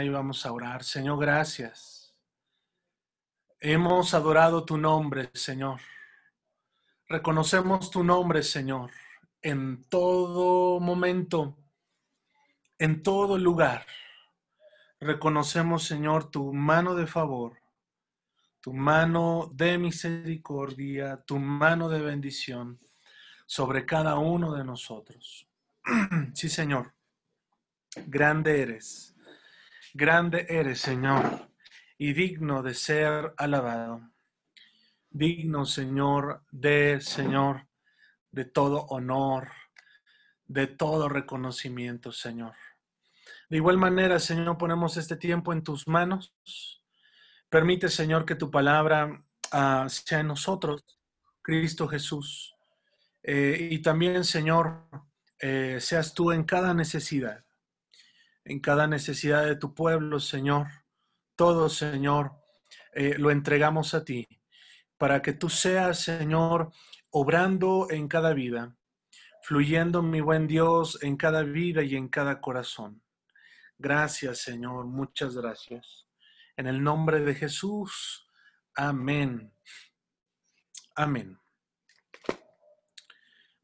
y vamos a orar. Señor, gracias. Hemos adorado tu nombre, Señor. Reconocemos tu nombre, Señor, en todo momento, en todo lugar. Reconocemos, Señor, tu mano de favor, tu mano de misericordia, tu mano de bendición sobre cada uno de nosotros. Sí, Señor. Grande eres, grande eres, Señor, y digno de ser alabado. Digno, Señor, de Señor, de todo honor, de todo reconocimiento, Señor. De igual manera, Señor, ponemos este tiempo en tus manos. Permite, Señor, que tu palabra ah, sea en nosotros, Cristo Jesús. Eh, y también, Señor, eh, seas tú en cada necesidad en cada necesidad de tu pueblo, Señor. Todo, Señor, eh, lo entregamos a ti, para que tú seas, Señor, obrando en cada vida, fluyendo, mi buen Dios, en cada vida y en cada corazón. Gracias, Señor, muchas gracias. En el nombre de Jesús, amén. Amén.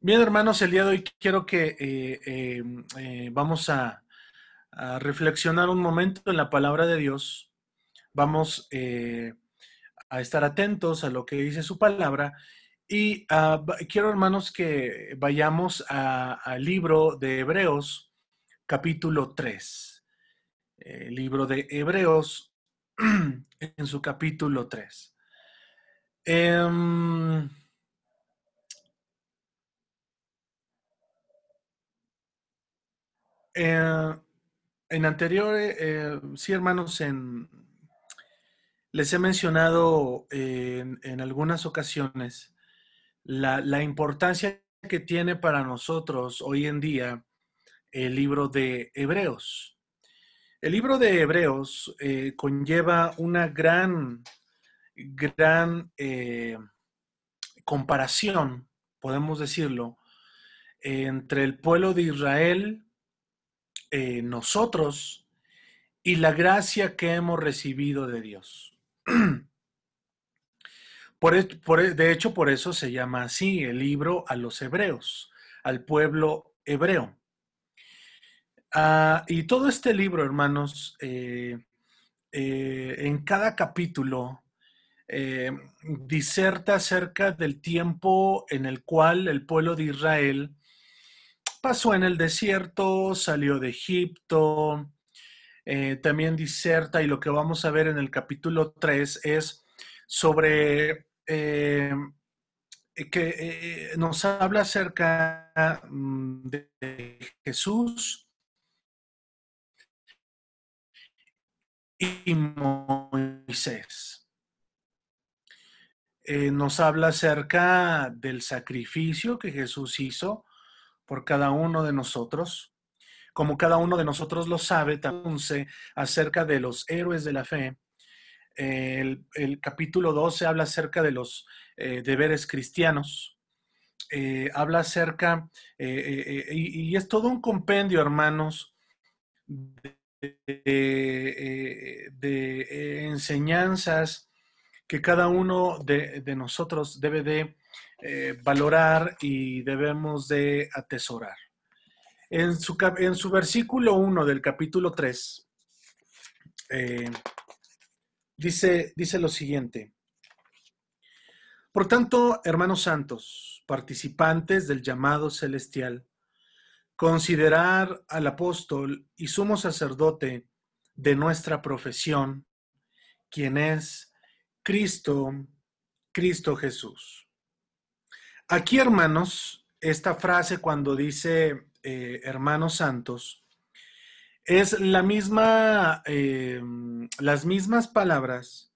Bien, hermanos, el día de hoy quiero que eh, eh, vamos a, a reflexionar un momento en la palabra de Dios. Vamos eh, a estar atentos a lo que dice su palabra. Y ah, quiero, hermanos, que vayamos al libro de Hebreos, capítulo 3. El libro de Hebreos, en su capítulo 3. Em, eh, en anterior, eh, sí, hermanos, les he mencionado en, algunas ocasiones la, importancia que tiene para nosotros hoy en día el libro de Hebreos. El libro de Hebreos eh, conlleva una gran, gran eh, comparación, podemos decirlo, entre el pueblo de Israel eh, nosotros y la gracia que hemos recibido de Dios. Por, de hecho, por eso se llama así el libro a los hebreos, al pueblo hebreo. Ah, y todo este libro, hermanos, eh, eh, en cada capítulo diserta acerca del tiempo en el cual el pueblo de Israel pasó en el desierto, salió de Egipto, eh, también diserta y lo que vamos a ver en el capítulo 3 es sobre eh, que eh, nos habla acerca mm, de Jesús y Moisés. nos habla acerca del sacrificio que Jesús hizo por cada uno de nosotros. Como cada uno de nosotros lo sabe, también acerca de los héroes de la fe. El, capítulo 12 habla acerca de los eh, deberes cristianos. Eh, habla acerca, eh, y, es todo un compendio, hermanos, de, enseñanzas que cada uno de, de nosotros debe de eh, valorar y debemos de atesorar. En su, en su versículo 1 del capítulo 3, eh, dice, dice lo siguiente. Por tanto, hermanos santos, participantes del llamado celestial, considerar al apóstol y sumo sacerdote de nuestra profesión, quien es Cristo, Cristo Jesús Aquí, hermanos, esta frase cuando dice eh, hermanos santos, es la misma, eh, las mismas palabras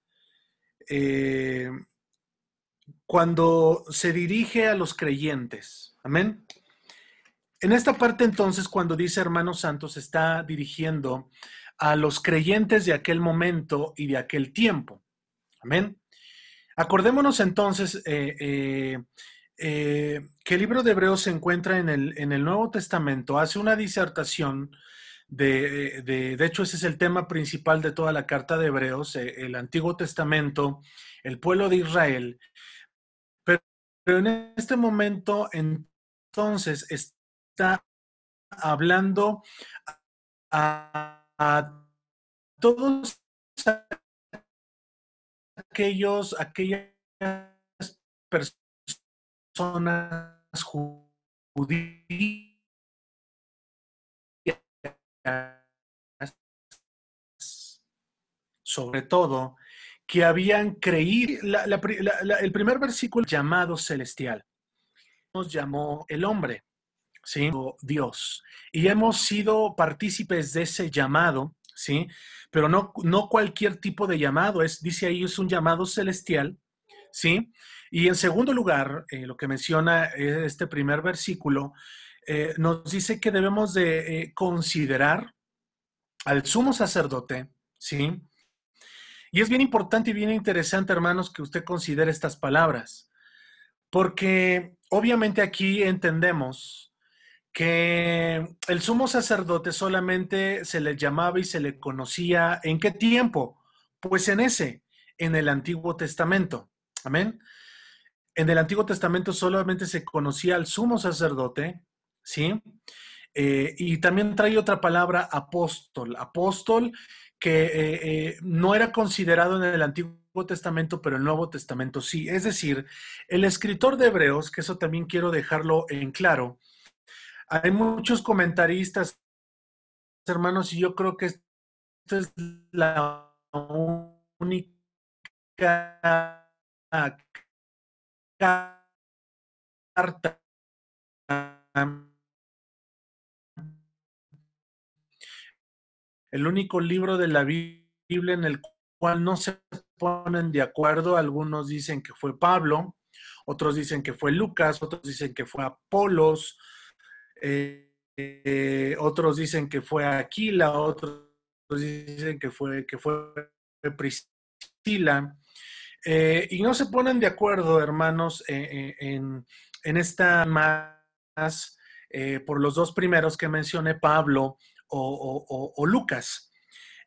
eh, cuando se dirige a los creyentes. Amén. En esta parte entonces, cuando dice hermanos santos, está dirigiendo a los creyentes de aquel momento y de aquel tiempo. Amén. Acordémonos entonces que el libro de Hebreos se encuentra en el, en el Nuevo Testamento, hace una disertación de, de, hecho ese es el tema principal de toda la carta de Hebreos, eh, el Antiguo Testamento, el pueblo de Israel. Pero, en este momento, entonces, está hablando a, a todos aquellos, aquellas personas judías sobre todo, que habían creído, el primer versículo llamado celestial, nos llamó el hombre, ¿sí? Dios. Y hemos sido partícipes de ese llamado, ¿sí? Pero no, no cualquier tipo de llamado, es, dice ahí, es un llamado celestial, ¿sí? Y en segundo lugar, eh, lo que menciona este primer versículo, eh, nos dice que debemos de eh, considerar al sumo sacerdote, ¿sí? Y es bien importante y bien interesante, hermanos, que usted considere estas palabras, porque obviamente aquí entendemos que el sumo sacerdote solamente se le llamaba y se le conocía en qué tiempo? Pues en ese, en el Antiguo Testamento. Amén. En el Antiguo Testamento solamente se conocía al sumo sacerdote, ¿sí? Eh, y también trae otra palabra, apóstol. Apóstol que eh, eh, no era considerado en el Antiguo Testamento, pero el Nuevo Testamento sí. Es decir, el escritor de Hebreos, que eso también quiero dejarlo en claro, hay muchos comentaristas, hermanos, y yo creo que esta es la única carta el único libro de la Biblia en el cual no se ponen de acuerdo. Algunos dicen que fue Pablo, otros dicen que fue Lucas, otros dicen que fue Apolos, eh, otros dicen que fue Aquila, otros dicen que fue, que fue Priscila. Eh, y no se ponen de acuerdo, hermanos, en, esta más por los dos primeros que mencioné, Pablo o, Lucas.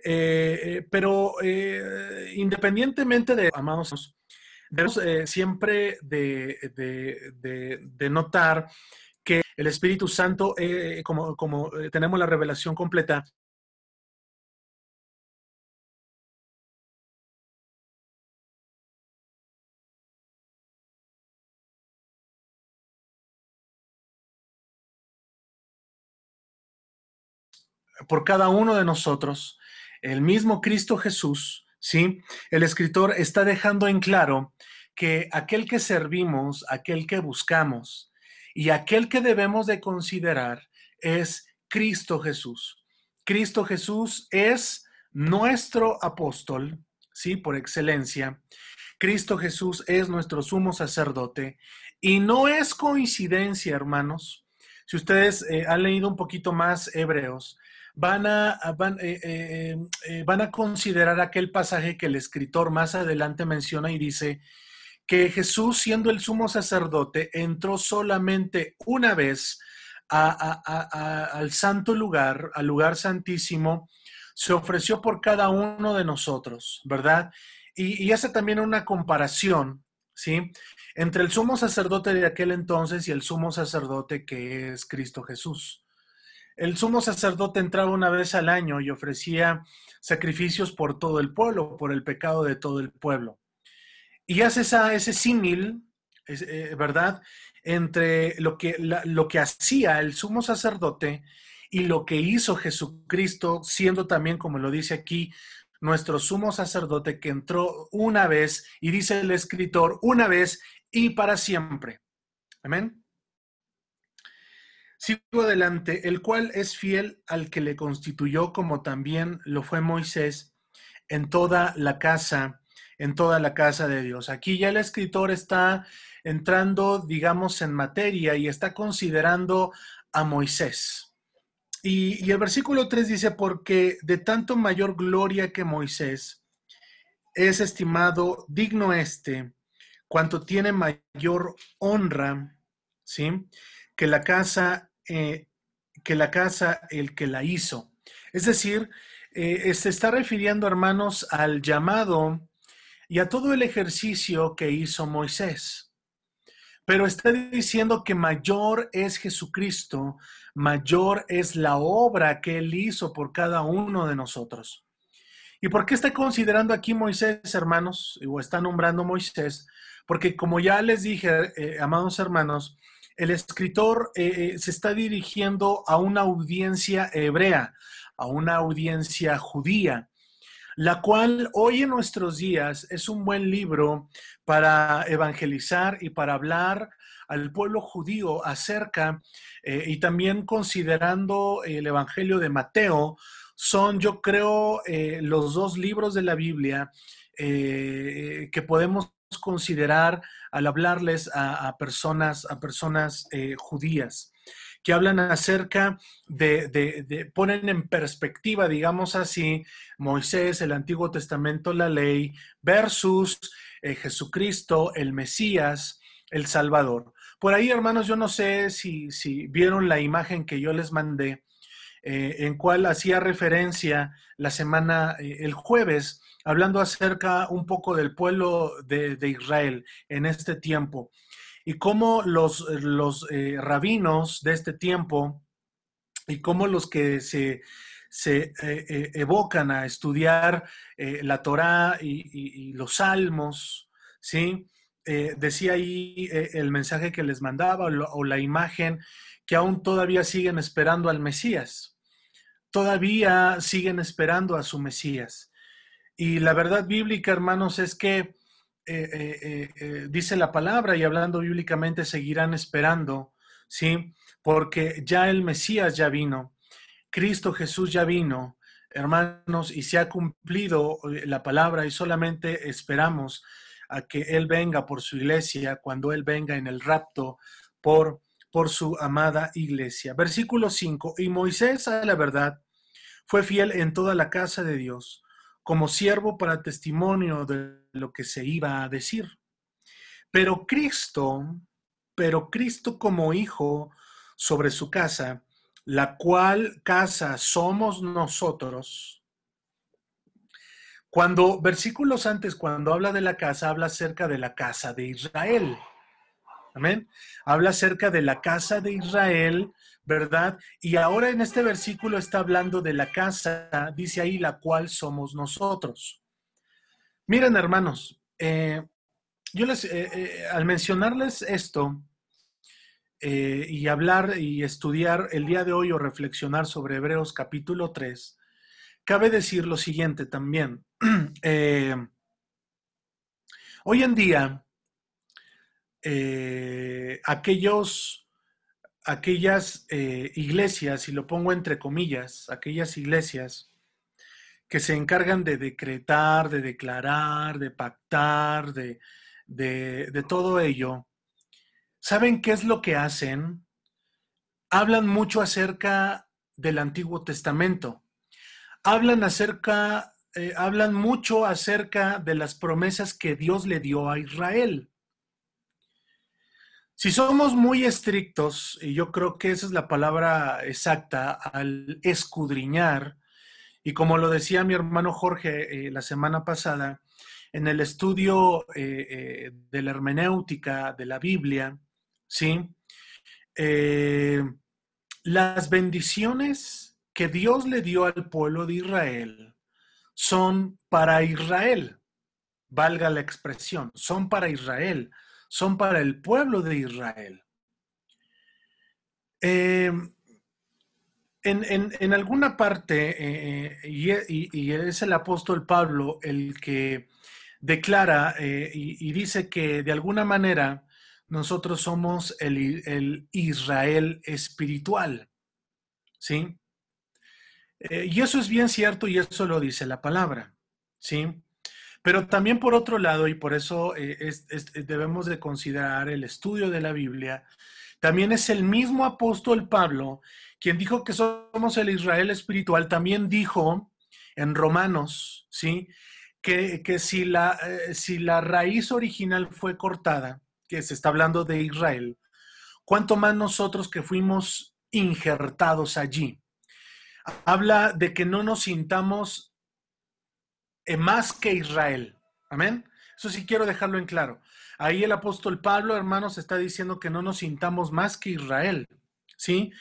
Eh, eh, pero eh, independientemente de, amados, debemos siempre de, notar que el Espíritu Santo, como tenemos la revelación completa, por cada uno de nosotros, el mismo Cristo Jesús, ¿sí? El escritor está dejando en claro que aquel que servimos, aquel que buscamos y aquel que debemos de considerar es Cristo Jesús. Cristo Jesús es nuestro apóstol, ¿sí? Por excelencia. Cristo Jesús es nuestro sumo sacerdote y no es coincidencia, hermanos. Si ustedes eh, han leído un poquito más Hebreos, van a, van, eh, eh, eh, van a considerar aquel pasaje que el escritor más adelante menciona y dice que Jesús, siendo el sumo sacerdote, entró solamente una vez al santo lugar, al lugar santísimo, se ofreció por cada uno de nosotros, ¿verdad? Y, y hace también una comparación, ¿sí? Entre el sumo sacerdote de aquel entonces y el sumo sacerdote que es Cristo Jesús. El sumo sacerdote entraba una vez al año y ofrecía sacrificios por todo el pueblo, por el pecado de todo el pueblo. Y hace esa, ese símil, eh, ¿verdad?, entre lo que, lo que hacía el sumo sacerdote y lo que hizo Jesucristo, siendo también, como lo dice aquí, nuestro sumo sacerdote que entró una vez, y dice el escritor, una vez y para siempre. Amén. Sigo adelante, el cual es fiel al que le constituyó como también lo fue Moisés en toda la casa, en toda la casa de Dios. Aquí ya el escritor está entrando, digamos, en materia y está considerando a Moisés. Y, el versículo 3 dice, porque de tanto mayor gloria que Moisés es estimado digno este, cuanto tiene mayor honra, ¿sí? Que la casa, eh, que la casa el que la hizo. Es decir, eh, se está refiriendo, hermanos, al llamado y a todo el ejercicio que hizo Moisés. Pero está diciendo que mayor es Jesucristo, mayor es la obra que él hizo por cada uno de nosotros. ¿Y por qué está considerando aquí Moisés, hermanos? O está nombrando Moisés, porque como ya les dije, eh, amados hermanos, el escritor eh, eh, se está dirigiendo a una audiencia hebrea, a una audiencia judía, la cual hoy en nuestros días es un buen libro para evangelizar y para hablar al pueblo judío acerca, y también considerando el Evangelio de Mateo, son yo creo los dos libros de la Biblia que podemos considerar al hablarles a, personas, a personas eh, judías que hablan acerca de, ponen en perspectiva, digamos así, Moisés, el Antiguo Testamento, la ley, versus eh, Jesucristo, el Mesías, el Salvador. Por ahí, hermanos, yo no sé si, si vieron la imagen que yo les mandé, eh, en cual hacía referencia la semana, el jueves, hablando acerca un poco del pueblo de, Israel en este tiempo y cómo los, los eh, rabinos de este tiempo y cómo los que se, se eh, eh, evocan a estudiar la Torá y, los salmos, ¿sí? decía ahí el mensaje que les mandaba o la imagen que aún todavía siguen esperando al Mesías. Todavía siguen esperando a su Mesías. Y la verdad bíblica, hermanos, es que eh, eh, eh, dice la palabra y hablando bíblicamente seguirán esperando, ¿sí? Porque ya el Mesías ya vino, Cristo Jesús ya vino, hermanos, y se ha cumplido la palabra y solamente esperamos a que Él venga por su iglesia, cuando Él venga en el rapto por, por su amada iglesia. Versículo 5, y Moisés a la verdad fue fiel en toda la casa de Dios como siervo para testimonio de lo que se iba a decir. Pero Cristo, pero Cristo como hijo sobre su casa, la cual casa somos nosotros. Cuando versículos antes, cuando habla de la casa, habla acerca de la casa de Israel. Amén. Habla acerca de la casa de Israel, ¿verdad? Y ahora en este versículo está hablando de la casa, dice ahí, la cual somos nosotros. Miren, hermanos, eh, yo les, eh, eh, al mencionarles esto y hablar y estudiar el día de hoy o reflexionar sobre Hebreos capítulo 3, cabe decir lo siguiente también. hoy en día, aquellos aquellas eh, iglesias, y lo pongo entre comillas, aquellas iglesias que se encargan de decretar, de declarar, de pactar, de, de todo ello, ¿saben qué es lo que hacen? Hablan mucho acerca del Antiguo Testamento. Hablan acerca, eh, hablan mucho acerca de las promesas que Dios le dio a Israel. Si somos muy estrictos, y yo creo que esa es la palabra exacta, al escudriñar, y como lo decía mi hermano Jorge eh, la semana pasada, en el estudio eh, eh, de la hermenéutica de la Biblia, ¿sí? las bendiciones que Dios le dio al pueblo de Israel son para Israel, valga la expresión, son para Israel son para el pueblo de Israel. Eh, en, alguna parte, eh, y, es el apóstol Pablo el que declara eh, y, dice que de alguna manera nosotros somos el, el Israel espiritual. ¿Sí? y eso es bien cierto y eso lo dice la palabra. ¿Sí? Pero también por otro lado, y por eso eh, debemos de considerar el estudio de la Biblia, también es el mismo apóstol Pablo quien dijo que somos el Israel espiritual, también dijo en Romanos, ¿sí? Que, si, la, eh, si la raíz original fue cortada, que se está hablando de Israel, cuánto más nosotros que fuimos injertados allí. habla de que no nos sintamos más que Israel. Amén. Eso sí quiero dejarlo en claro. Ahí el apóstol Pablo, hermanos, está diciendo que no nos sintamos más que Israel. ¿Sí?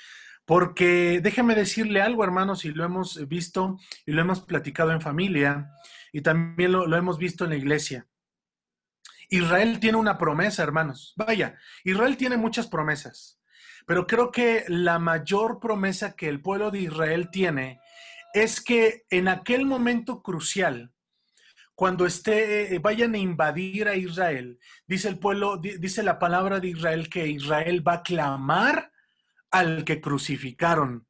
Porque déjeme decirle algo, hermanos, y lo hemos visto y lo hemos platicado en familia y también lo, lo hemos visto en la iglesia. Israel tiene una promesa, hermanos. Vaya, Israel tiene muchas promesas, pero creo que la mayor promesa que el pueblo de Israel tiene es que en aquel momento crucial, cuando esté, eh, vayan a invadir a Israel, dice el pueblo, dice la palabra de Israel que Israel va a clamar al que crucificaron.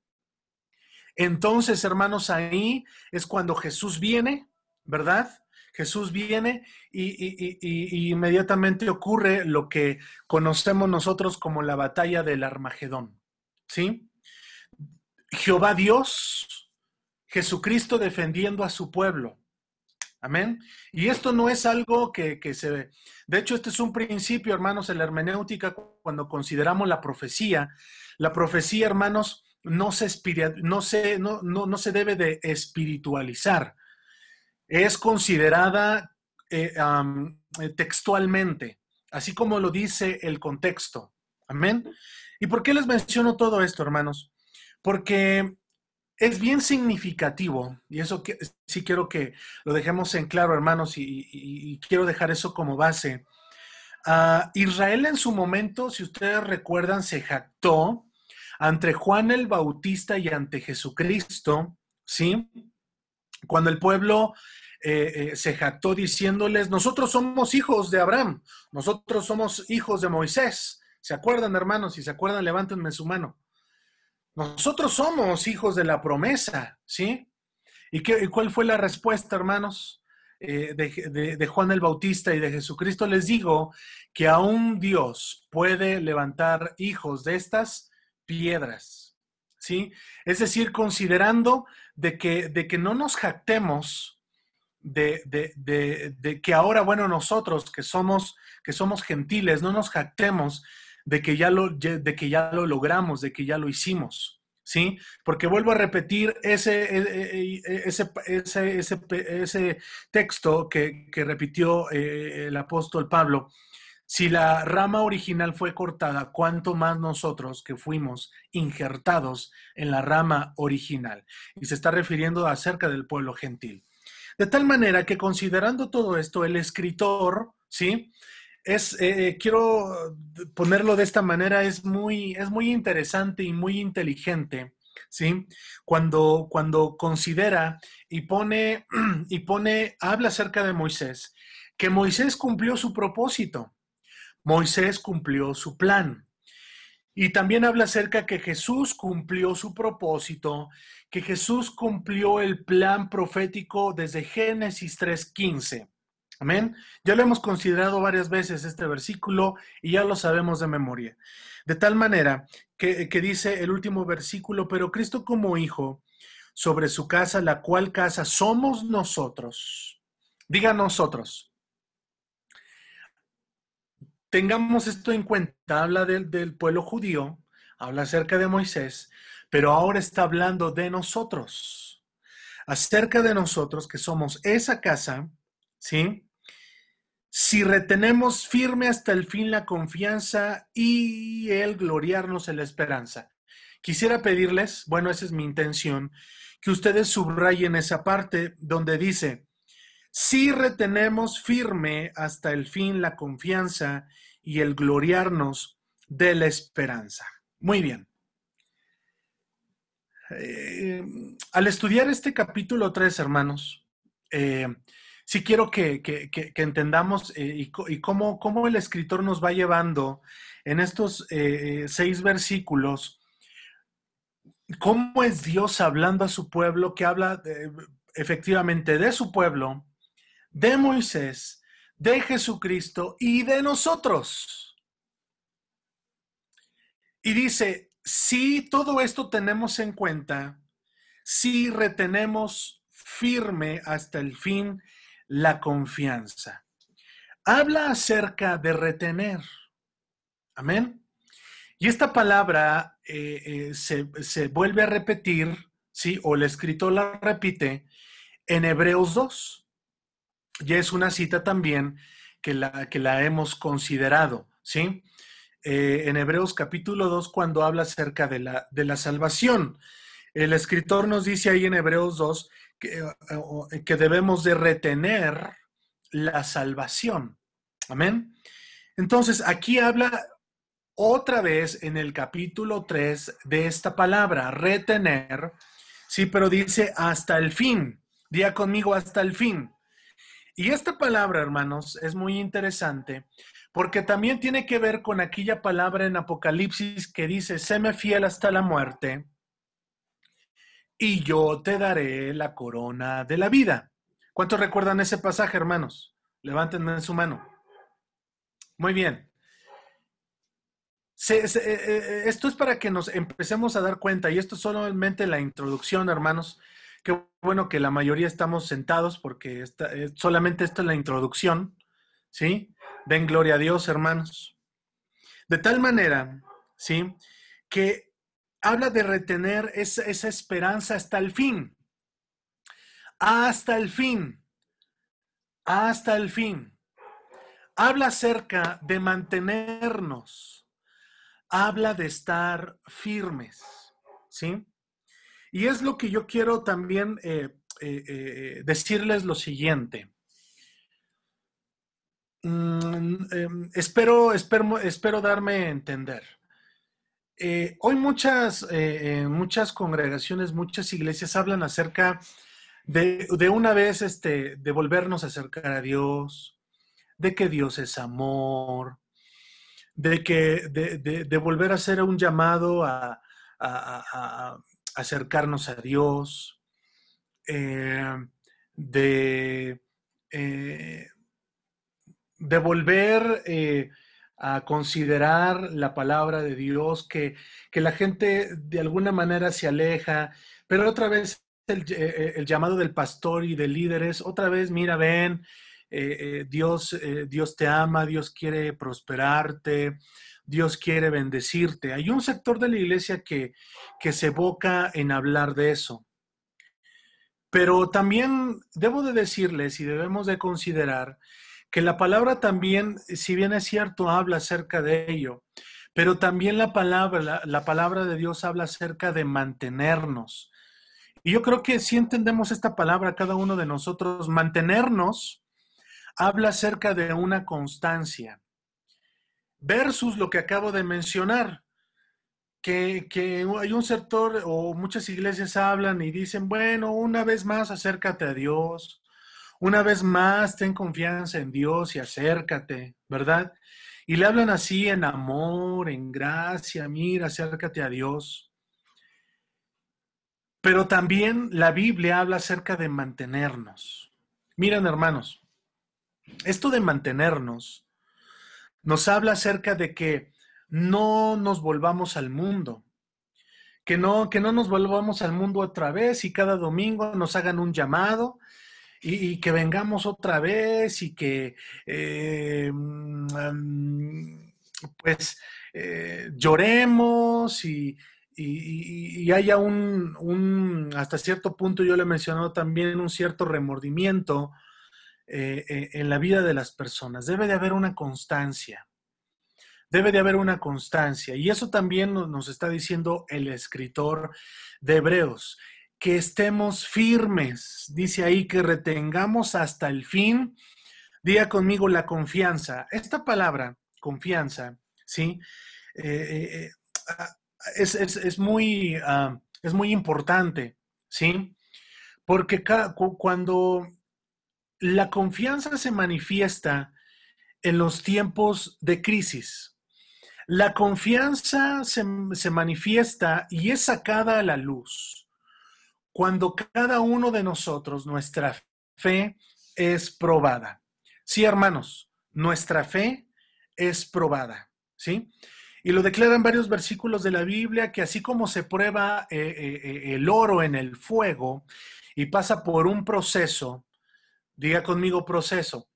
Entonces, hermanos, ahí es cuando Jesús viene, ¿verdad? Jesús viene y, inmediatamente ocurre lo que conocemos nosotros como la batalla del Armagedón. ¿Sí? Jehová Dios, Jesucristo defendiendo a su pueblo. Amén. Y esto no es algo que, se ve. De hecho, este es un principio, hermanos, en la hermenéutica, cuando consideramos la profecía. La profecía, hermanos, no se, no se, no, no se debe de espiritualizar es considerada eh, eh, textualmente, así como lo dice el contexto. Amén. ¿Y por qué les menciono todo esto, hermanos? Porque es bien significativo, y eso sí quiero que lo dejemos en claro, hermanos, y, quiero dejar eso como base. Ah, Israel en su momento, si ustedes recuerdan, se jactó ante Juan el Bautista y ante Jesucristo, ¿sí? Cuando el pueblo eh, eh, se jactó diciéndoles, nosotros somos hijos de Abraham, nosotros somos hijos de Moisés. ¿Se acuerdan, hermanos? Si se acuerdan, levántenme su mano. Nosotros somos hijos de la promesa, ¿sí? ¿Y, qué, cuál fue la respuesta, hermanos, eh, de, de, Juan el Bautista y de Jesucristo? Les digo que aún Dios puede levantar hijos de estas piedras, ¿sí? Es decir, considerando de que, de que no nos jactemos de, de, que ahora, bueno, nosotros que somos, que somos gentiles, no nos jactemos de que, ya lo, de que ya lo logramos, de que ya lo hicimos, ¿sí? Porque vuelvo a repetir ese, e, e, e, ese, ese, ese, texto que, que repitió eh, el apóstol Pablo. Si la rama original fue cortada, ¿cuánto más nosotros que fuimos injertados en la rama original? Y se está refiriendo acerca del pueblo gentil. De tal manera que considerando todo esto, el escritor, ¿sí? Es, eh, eh, quiero ponerlo de esta manera, es muy, es muy interesante y muy inteligente, ¿sí? Cuando, cuando considera y pone, y pone, habla acerca de Moisés, que Moisés cumplió su propósito. Moisés cumplió su plan. Y también habla acerca que Jesús cumplió su propósito, que Jesús cumplió el plan profético desde Génesis 3.15. Amén. Ya lo hemos considerado varias veces este versículo y ya lo sabemos de memoria. De tal manera que, que dice el último versículo, pero Cristo como Hijo sobre su casa, la cual casa somos nosotros. Diga nosotros. Tengamos esto en cuenta, habla del, pueblo judío, habla acerca de Moisés, pero ahora está hablando de nosotros, acerca de nosotros que somos esa casa, ¿sí? Si retenemos firme hasta el fin la confianza y el gloriarnos en la esperanza. Quisiera pedirles, bueno, esa es mi intención, que ustedes subrayen esa parte donde dice, si retenemos firme hasta el fin la confianza y el gloriarnos de la esperanza. Muy bien. Eh, al estudiar este capítulo 3, hermanos, eh, sí quiero que, entendamos eh, y, cómo, cómo, el escritor nos va llevando en estos seis versículos, cómo es Dios hablando a su pueblo, que habla efectivamente de su pueblo, de Moisés, de Jesucristo y de nosotros. Y dice, si todo esto tenemos en cuenta, si retenemos firme hasta el fin la confianza. Habla acerca de retener. Amén. Y esta palabra eh, eh, se, se, vuelve a repetir, ¿sí? O el escritor la repite en Hebreos 2. Ya es una cita también que la, que la hemos considerado, ¿sí? Eh, en Hebreos capítulo 2 cuando habla acerca de la, de la salvación. El escritor nos dice ahí en Hebreos 2 que, eh, que debemos de retener la salvación. Amén. Entonces, aquí habla otra vez en el capítulo 3 de esta palabra, retener, sí, pero dice hasta el fin. Día conmigo hasta el fin. Y esta palabra, hermanos, es muy interesante porque también tiene que ver con aquella palabra en Apocalipsis que dice, séme fiel hasta la muerte y yo te daré la corona de la vida. ¿Cuántos recuerdan ese pasaje, hermanos? Levántenme en su mano. Muy bien. Eh, eh, esto es para que nos empecemos a dar cuenta, y esto es solamente la introducción, hermanos. Qué bueno que la mayoría estamos sentados porque eh, solamente esto es la introducción, ¿sí? Den gloria a Dios, hermanos. De tal manera, ¿sí? Que habla de retener esa, esa esperanza hasta el fin. Hasta el fin. Hasta el fin. Habla acerca de mantenernos. Habla de estar firmes. ¿Sí? Y es lo que yo quiero también eh, eh, eh, decirles lo siguiente. Mm, em, espero, espero, espero darme a entender. Hoy muchas, muchas congregaciones, muchas iglesias hablan acerca de, de, una vez este, de volvernos a acercar a Dios, de que Dios es amor, de que de, de volver a hacer un llamado a, acercarnos a Dios, eh, de, eh, de, volver eh, a considerar la palabra de Dios, que, que, la gente de alguna manera se aleja, pero otra vez el, el llamado del pastor y de líderes, otra vez, mira, ven, Dios, Dios te ama, Dios quiere prosperarte, Dios quiere bendecirte. Hay un sector de la iglesia que, que se evoca en hablar de eso. Pero también debo de decirles y debemos de considerar que la palabra también, si bien es cierto, habla acerca de ello, pero también la palabra, la, palabra de Dios habla acerca de mantenernos. Y yo creo que si entendemos esta palabra, cada uno de nosotros, mantenernos, habla acerca de una constancia versus lo que acabo de mencionar, que, hay un sector o muchas iglesias hablan y dicen, bueno, una vez más acércate a Dios, una vez más ten confianza en Dios y acércate, ¿verdad? Y le hablan así en amor, en gracia, mira, acércate a Dios. Pero también la Biblia habla acerca de mantenernos. Miren, hermanos, esto de mantenernos nos habla acerca de que no nos volvamos al mundo, que no, que no nos volvamos al mundo otra vez y cada domingo nos hagan un llamado y, que vengamos otra vez y que eh, mm, pues eh, lloremos y, haya un, un, hasta cierto punto, yo le he mencionado también, un cierto remordimiento eh, en la vida de las personas. Debe de haber una constancia. Debe de haber una constancia. Y eso también nos está diciendo el escritor de Hebreos, que estemos firmes. Dice ahí que retengamos hasta el fin. Diga conmigo la confianza. Esta palabra, confianza, ¿sí? Eh, es, muy, ah, es muy importante, ¿sí? Porque cuando la confianza se manifiesta en los tiempos de crisis. La confianza se, manifiesta y es sacada a la luz cuando cada uno de nosotros, nuestra fe es probada. Sí, hermanos, nuestra fe es probada, ¿sí? Y lo declaran varios versículos de la Biblia que así como se prueba eh, eh, eh, el oro en el fuego y pasa por un proceso, Diga conmigo proceso.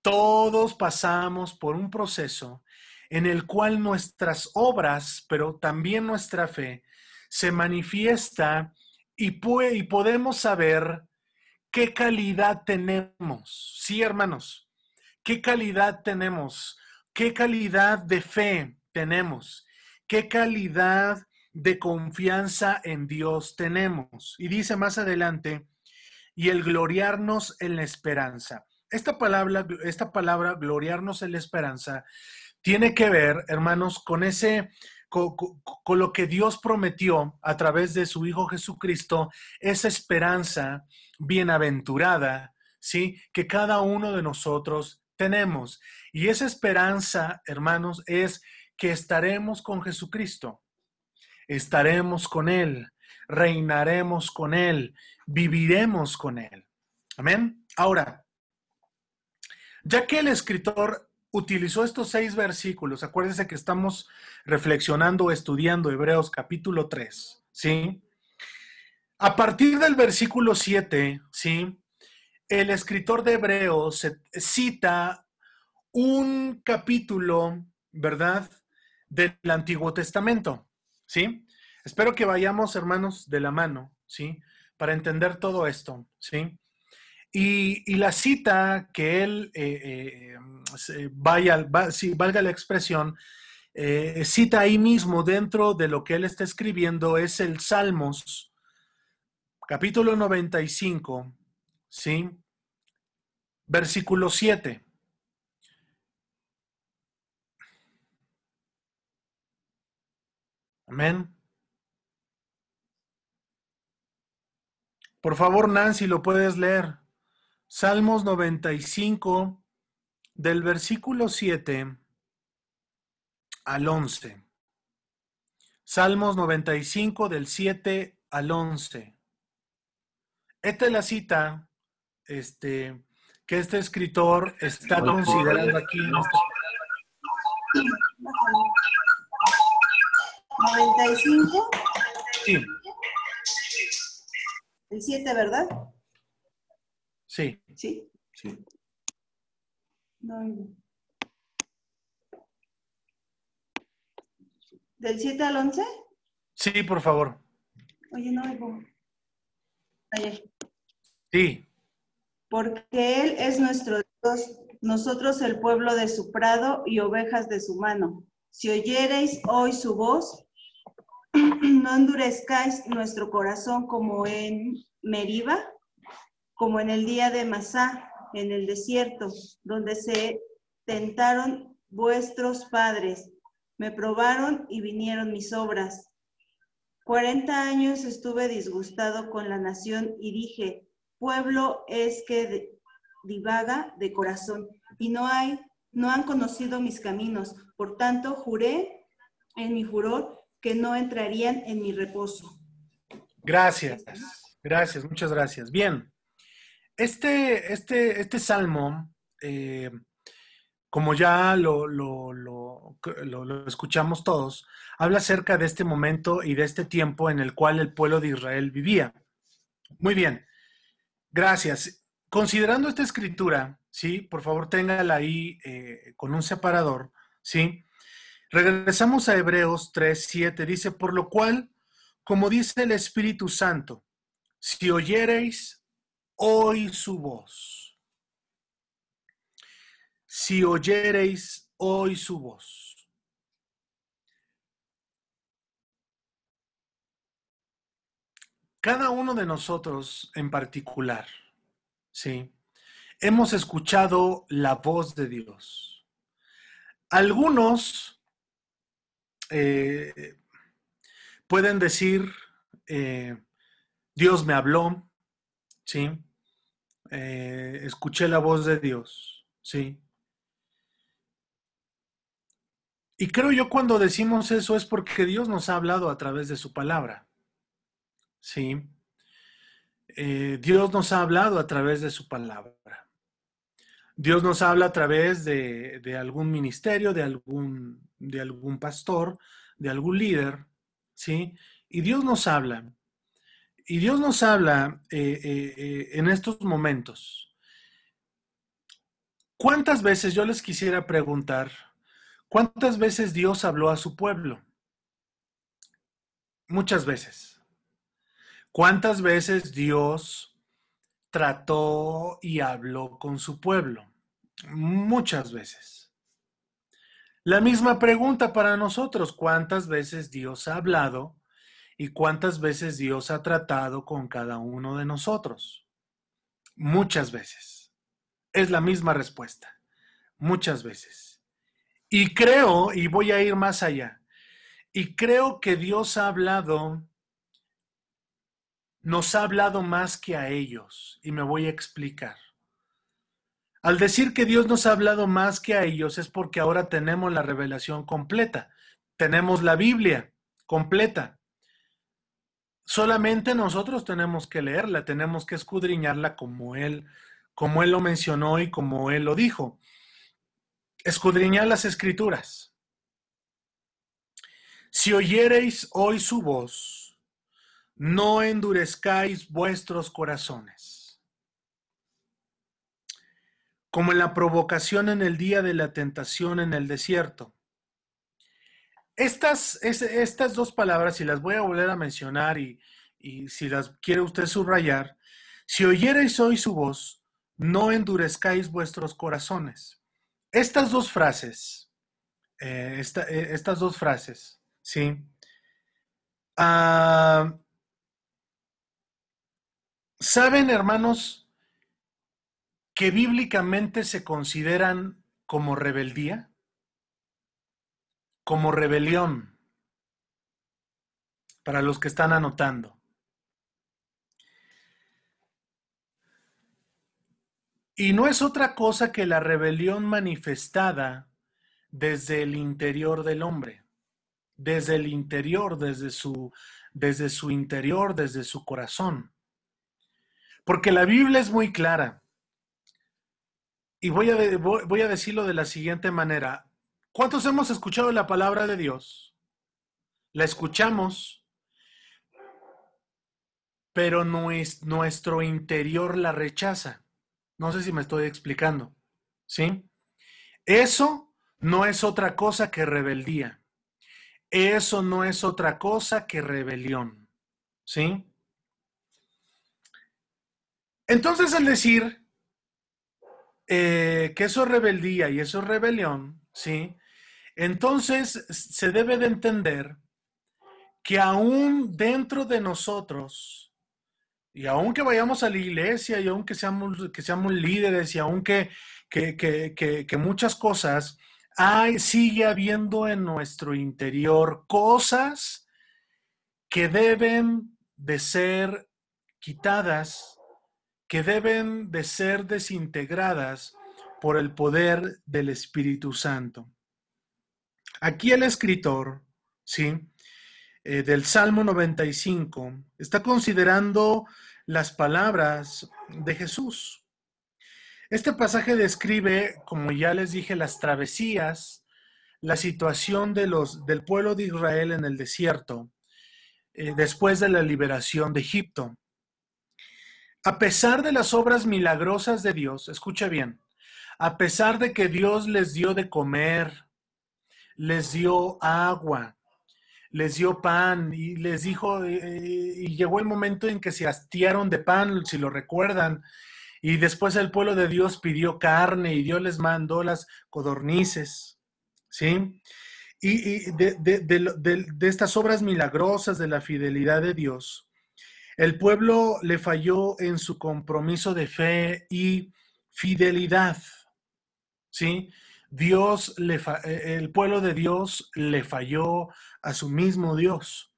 Todos pasamos por un proceso en el cual nuestras obras, pero también nuestra fe, se manifiesta y, y podemos saber qué calidad tenemos. Sí, hermanos, qué calidad tenemos, qué calidad de fe tenemos, qué calidad de confianza en Dios tenemos. Y dice más adelante, y el gloriarnos en la esperanza. Esta palabra, esta palabra, gloriarnos en la esperanza, tiene que ver, hermanos, con ese, con, lo que Dios prometió a través de su Hijo Jesucristo, esa esperanza bienaventurada, ¿sí? Que cada uno de nosotros tenemos. Y esa esperanza, hermanos, es que estaremos con Jesucristo, estaremos con Él, reinaremos con Él, viviremos con Él. Amén. Ahora, ya que el escritor utilizó estos seis versículos, acuérdense que estamos reflexionando, estudiando Hebreos capítulo 3, ¿sí? A partir del versículo 7, ¿sí? El escritor de Hebreos cita un capítulo, ¿verdad? Del Antiguo Testamento, ¿sí? Espero que vayamos, hermanos, de la mano, ¿sí? Para entender todo esto, ¿sí? Y, la cita que él, eh, eh, vaya, valga la expresión, eh, cita ahí mismo dentro de lo que él está escribiendo es el Salmos, capítulo 95, ¿sí? Versículo 7. Amén. Por favor, Nancy, lo puedes leer. Salmos 95, del versículo 7 al 11. Salmos 95, del 7 al 11. Esta es la cita este, que este escritor está considerando aquí. 95. Sí. El 7, ¿verdad? Sí. ¿Sí? Sí. No, ¿Del 7 al 11? Sí, por favor. Oye, no oigo. Ayer. Sí. Porque Él es nuestro Dios, nosotros el pueblo de su prado y ovejas de su mano. Si oyereis hoy su voz, no endurezcáis nuestro corazón como en Meriba, como en el día de Masá, en el desierto, donde se tentaron vuestros padres. Me probaron y vinieron mis obras. Cuarenta años estuve disgustado con la nación y dije, pueblo es que divaga de corazón y no hay, no han conocido mis caminos. Por tanto, juré en mi furor que no entrarían en mi reposo. Gracias, gracias, muchas gracias. Bien, este, este, este salmo, eh, como ya lo, lo, lo, escuchamos todos, habla acerca de este momento y de este tiempo en el cual el pueblo de Israel vivía. Muy bien, gracias. Considerando esta escritura, ¿sí? Por favor, téngala ahí eh, con un separador, ¿sí? Regresamos a Hebreos 3, 7. Dice, por lo cual, como dice el Espíritu Santo, si oyereis hoy su voz. Si oyereis hoy su voz. Cada uno de nosotros en particular, ¿sí? Hemos escuchado la voz de Dios. Algunos eh, pueden decir, eh, Dios me habló, ¿sí? Eh, escuché la voz de Dios, ¿sí? Y creo yo cuando decimos eso es porque Dios nos ha hablado a través de su palabra, ¿sí? Dios nos ha hablado a través de su palabra. Dios nos habla a través de, de algún ministerio, de algún de algún pastor, de algún líder, ¿sí? Y Dios nos habla. Y Dios nos habla eh, eh, eh, en estos momentos. ¿Cuántas veces yo les quisiera preguntar, cuántas veces Dios habló a su pueblo? Muchas veces. ¿Cuántas veces Dios trató y habló con su pueblo? Muchas veces. La misma pregunta para nosotros, ¿cuántas veces Dios ha hablado y cuántas veces Dios ha tratado con cada uno de nosotros? Muchas veces. Es la misma respuesta. Muchas veces. Y creo, y voy a ir más allá, y creo que Dios ha hablado, nos ha hablado más que a ellos, y me voy a explicar. Al decir que Dios nos ha hablado más que a ellos es porque ahora tenemos la revelación completa, tenemos la Biblia completa. Solamente nosotros tenemos que leerla, tenemos que escudriñarla como él, como él lo mencionó y como él lo dijo. Escudriñar las escrituras. Si oyereis hoy su voz, no endurezcáis vuestros corazones. Como en la provocación en el día de la tentación en el desierto estas, estas dos palabras, y las voy a volver a mencionar y, si las quiere usted subrayar, si oyereis hoy su voz, no endurezcáis vuestros corazones. Estas dos frases, eh, eh, estas dos frases, ¿sí? Ah, ¿Saben, hermanos, que bíblicamente se consideran como rebeldía? Como rebelión, para los que están anotando. Y no es otra cosa que la rebelión manifestada desde el interior del hombre, desde el interior, desde su, desde su interior, desde su corazón. Porque la Biblia es muy clara. Y voy a, voy a decirlo de la siguiente manera. ¿Cuántos hemos escuchado la palabra de Dios? La escuchamos, pero nuestro interior la rechaza. No sé si me estoy explicando. ¿Sí? Eso no es otra cosa que rebeldía. Eso no es otra cosa que rebelión. ¿Sí? Entonces, al decir eh, que eso es rebeldía y eso es rebelión, ¿sí? Entonces se debe de entender que aún dentro de nosotros, y aún que vayamos a la iglesia, y aún que seamos, que seamos líderes, y aún que, que, muchas cosas, hay, sigue habiendo en nuestro interior cosas que deben de ser quitadas, que deben de ser desintegradas por el poder del Espíritu Santo. Aquí el escritor, ¿sí? Eh, del Salmo 95 está considerando las palabras de Jesús. Este pasaje describe, como ya les dije, las travesías, la situación de los, del pueblo de Israel en el desierto eh, después de la liberación de Egipto. A pesar de las obras milagrosas de Dios, escucha bien, a pesar de que Dios les dio de comer, les dio agua, les dio pan y les dijo, eh, y llegó el momento en que se hastiaron de pan, si lo recuerdan, y después el pueblo de Dios pidió carne y Dios les mandó las codornices, ¿sí? Y, de, de estas obras milagrosas de la fidelidad de Dios, el pueblo le falló en su compromiso de fe y fidelidad, ¿sí? Dios le eh, el pueblo de Dios le falló a su mismo Dios.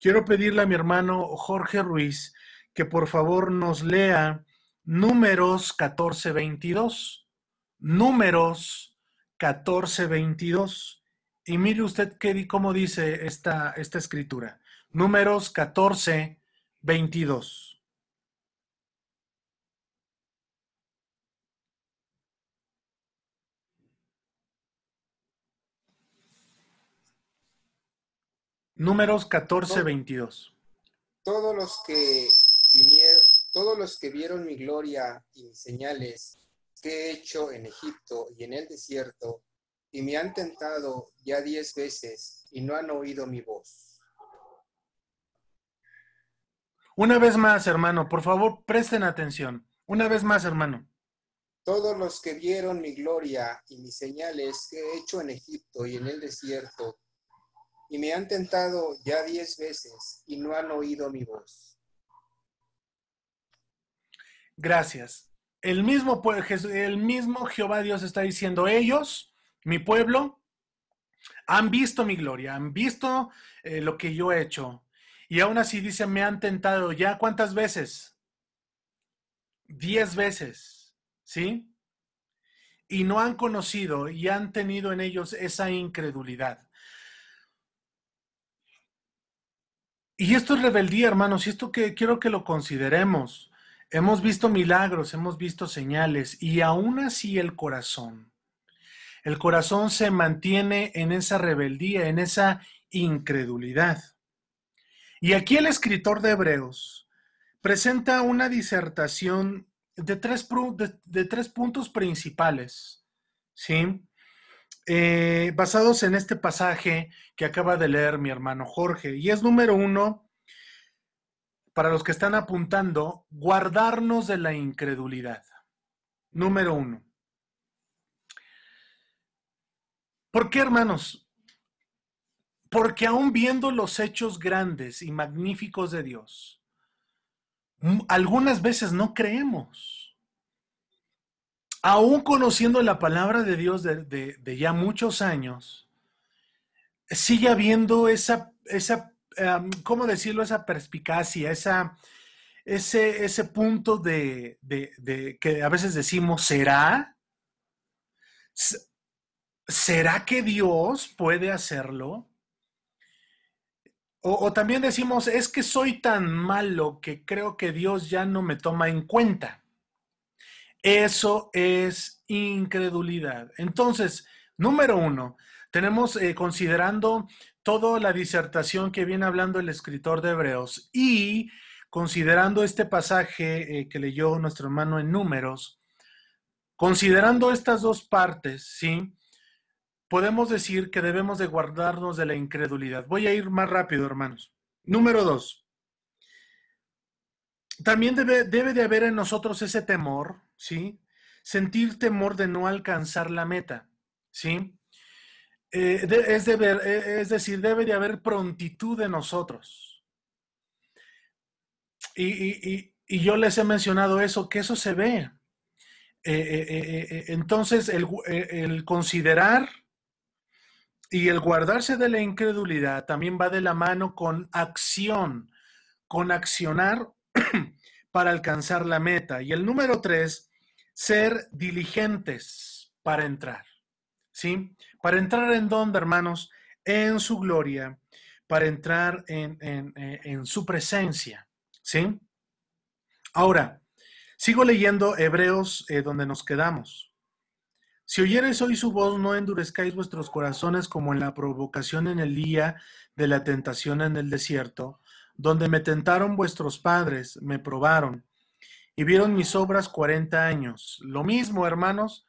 Quiero pedirle a mi hermano Jorge Ruiz que por favor nos lea Números 14:22. Números 14:22. Y mire usted qué, cómo dice esta, esta escritura. Números 14:22. Números 14, 22. Todos los que vinieron, todos los que vieron mi gloria y mis señales que he hecho en Egipto y en el desierto, y me han tentado ya diez veces y no han oído mi voz. Una vez más, hermano, por favor, presten atención. Una vez más, hermano. Todos los que vieron mi gloria y mis señales que he hecho en Egipto y en el desierto, y me han tentado ya diez veces y no han oído mi voz. Gracias. El mismo, el mismo Jehová Dios está diciendo, ellos, mi pueblo, han visto mi gloria, han visto eh, lo que yo he hecho. Y aún así dice, me han tentado ya cuántas veces? Diez veces, ¿sí? Y no han conocido y han tenido en ellos esa incredulidad. Y esto es rebeldía, hermanos, y esto que quiero que lo consideremos. Hemos visto milagros, hemos visto señales, y aún así el corazón el corazón se mantiene en esa rebeldía, en esa incredulidad. Y aquí el escritor de Hebreos presenta una disertación de tres, de, tres puntos principales, ¿sí? Eh, basados en este pasaje que acaba de leer mi hermano Jorge. Y es número uno, para los que están apuntando, guardarnos de la incredulidad. Número uno. ¿Por qué, hermanos? Porque aún viendo los hechos grandes y magníficos de Dios, algunas veces no creemos. Aún conociendo la palabra de Dios de, ya muchos años, sigue habiendo esa, esa ¿cómo decirlo? Esa perspicacia, esa, ese, ese punto de, de, que a veces decimos, ¿será? ¿será que Dios puede hacerlo? O, también decimos, es que soy tan malo que creo que Dios ya no me toma en cuenta. Eso es incredulidad. Entonces, número uno, tenemos eh, considerando toda la disertación que viene hablando el escritor de Hebreos y considerando este pasaje eh, que leyó nuestro hermano en números, considerando estas dos partes, ¿sí? podemos decir que debemos de guardarnos de la incredulidad. Voy a ir más rápido, hermanos. Número dos. También debe, debe de haber en nosotros ese temor, ¿sí? Sentir temor de no alcanzar la meta, ¿sí? Eh, es, eh, es decir, debe de haber prontitud en nosotros. Y, yo les he mencionado eso, que eso se ve. Eh, entonces, el, el considerar y el guardarse de la incredulidad también va de la mano con acción, con accionar para alcanzar la meta. Y el número tres, ser diligentes para entrar. ¿Sí? Para entrar en dónde, hermanos? En su gloria, para entrar en, en su presencia. ¿Sí? Ahora, sigo leyendo Hebreos eh, donde nos quedamos. Si oyereis hoy su voz, no endurezcáis vuestros corazones como en la provocación en el día de la tentación en el desierto, donde me tentaron vuestros padres, me probaron y vieron mis obras cuarenta años. Lo mismo, hermanos,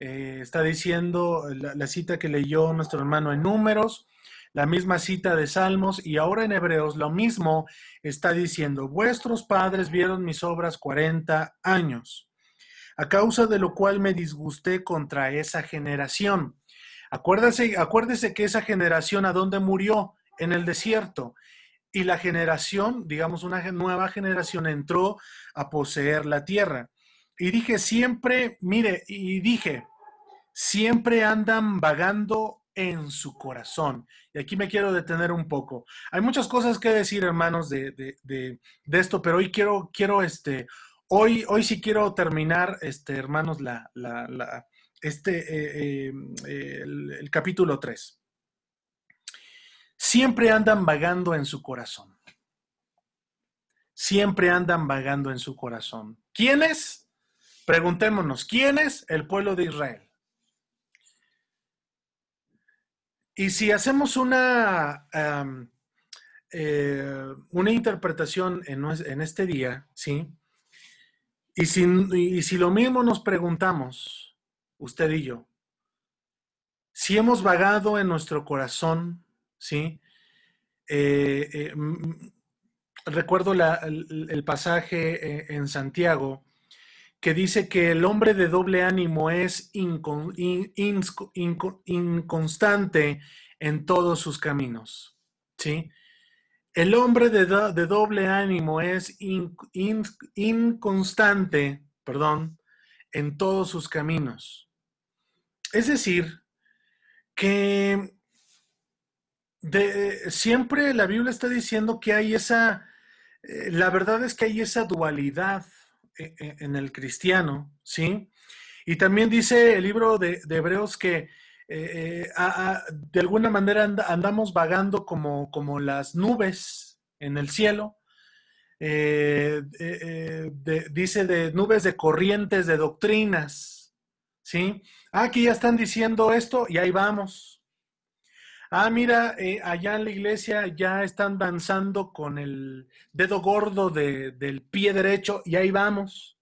eh, está diciendo la, la cita que leyó nuestro hermano en Números, la misma cita de Salmos y ahora en Hebreos lo mismo está diciendo, vuestros padres vieron mis obras cuarenta años a causa de lo cual me disgusté contra esa generación. Acuérdese, acuérdese que esa generación a dónde murió, en el desierto. Y la generación, digamos, una nueva generación entró a poseer la tierra. Y dije, siempre, mire, y dije, siempre andan vagando en su corazón. Y aquí me quiero detener un poco. Hay muchas cosas que decir, hermanos, de, de, de, esto, pero hoy quiero, quiero este, Hoy, hoy sí quiero terminar, este, hermanos, la, este, eh, eh, el, capítulo 3. Siempre andan vagando en su corazón. Siempre andan vagando en su corazón. ¿Quiénes? Preguntémonos, ¿quién es el pueblo de Israel? Y si hacemos una, eh, una interpretación en, en, este día, ¿sí? Y si, lo mismo nos preguntamos, usted y yo, si hemos vagado en nuestro corazón, ¿sí? Eh, eh, recuerdo el, pasaje en Santiago que dice que el hombre de doble ánimo es inconstante en todos sus caminos. ¿sí? El hombre de, doble ánimo es inconstante, perdón, en todos sus caminos. Es decir, que siempre la Biblia está diciendo que hay esa, eh, la verdad es que hay esa dualidad e, e, en el cristiano, ¿sí? Y también dice el libro de, Hebreos que eh, eh, de alguna manera andamos vagando como, como las nubes en el cielo. Eh, dice de nubes de corrientes, de doctrinas, ¿sí? Ah, aquí ya están diciendo esto y ahí vamos. Ah, mira, allá en la iglesia ya están danzando con el dedo gordo del pie derecho y ahí vamos.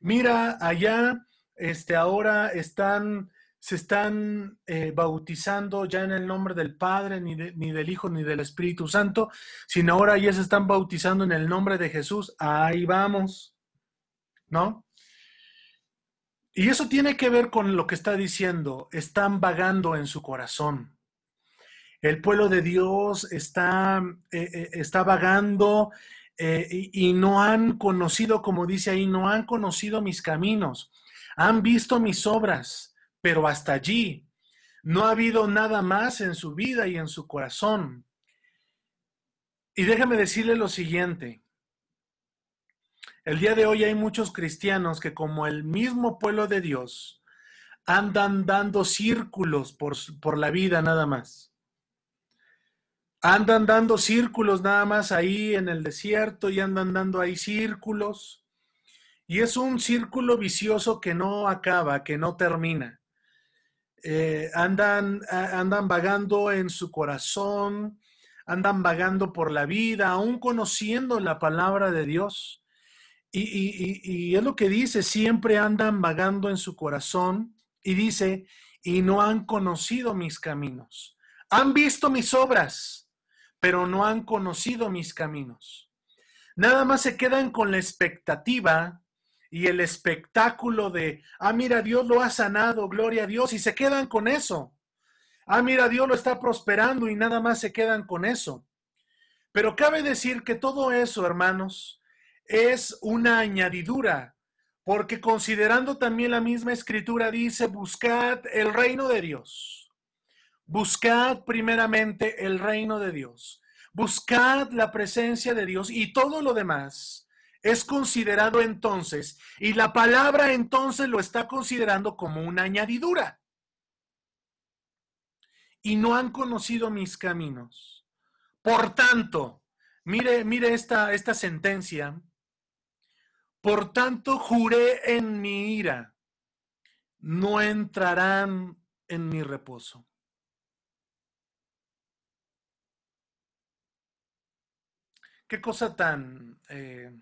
Mira, allá, este, ahora están, se están eh, bautizando ya en el nombre del Padre, ni, ni del Hijo, ni del Espíritu Santo, sino ahora ya se están bautizando en el nombre de Jesús. Ahí vamos, ¿no? Y eso tiene que ver con lo que está diciendo, están vagando en su corazón. El pueblo de Dios está, eh, eh, está vagando eh, y, no han conocido, como dice ahí, no han conocido mis caminos. Han visto mis obras, pero hasta allí. No ha habido nada más en su vida y en su corazón. Y déjame decirle lo siguiente. El día de hoy hay muchos cristianos que como el mismo pueblo de Dios andan dando círculos por, por la vida nada más andan dando círculos nada más ahí en el desierto y andan dando ahí círculos. Y es un círculo vicioso que no acaba, que no termina. Eh, andan, andan vagando en su corazón, andan vagando por la vida, aún conociendo la palabra de Dios. Y, y es lo que dice, siempre andan vagando en su corazón y dice, y no han conocido mis caminos. Han visto mis obras, pero no han conocido mis caminos. Nada más se quedan con la expectativa y el espectáculo de, ah, mira, Dios lo ha sanado, gloria a Dios, y se quedan con eso. Ah, mira, Dios lo está prosperando y nada más se quedan con eso. Pero cabe decir que todo eso, hermanos, es una añadidura, porque considerando también la misma escritura dice, buscad el reino de Dios Buscad primeramente el reino de Dios. Buscad la presencia de Dios y todo lo demás es considerado entonces, y la palabra entonces lo está considerando como una añadidura. Y no han conocido mis caminos. Por tanto, mire, mire esta, esta sentencia. Por tanto, juré en mi ira, no entrarán en mi reposo. Qué cosa tan, eh,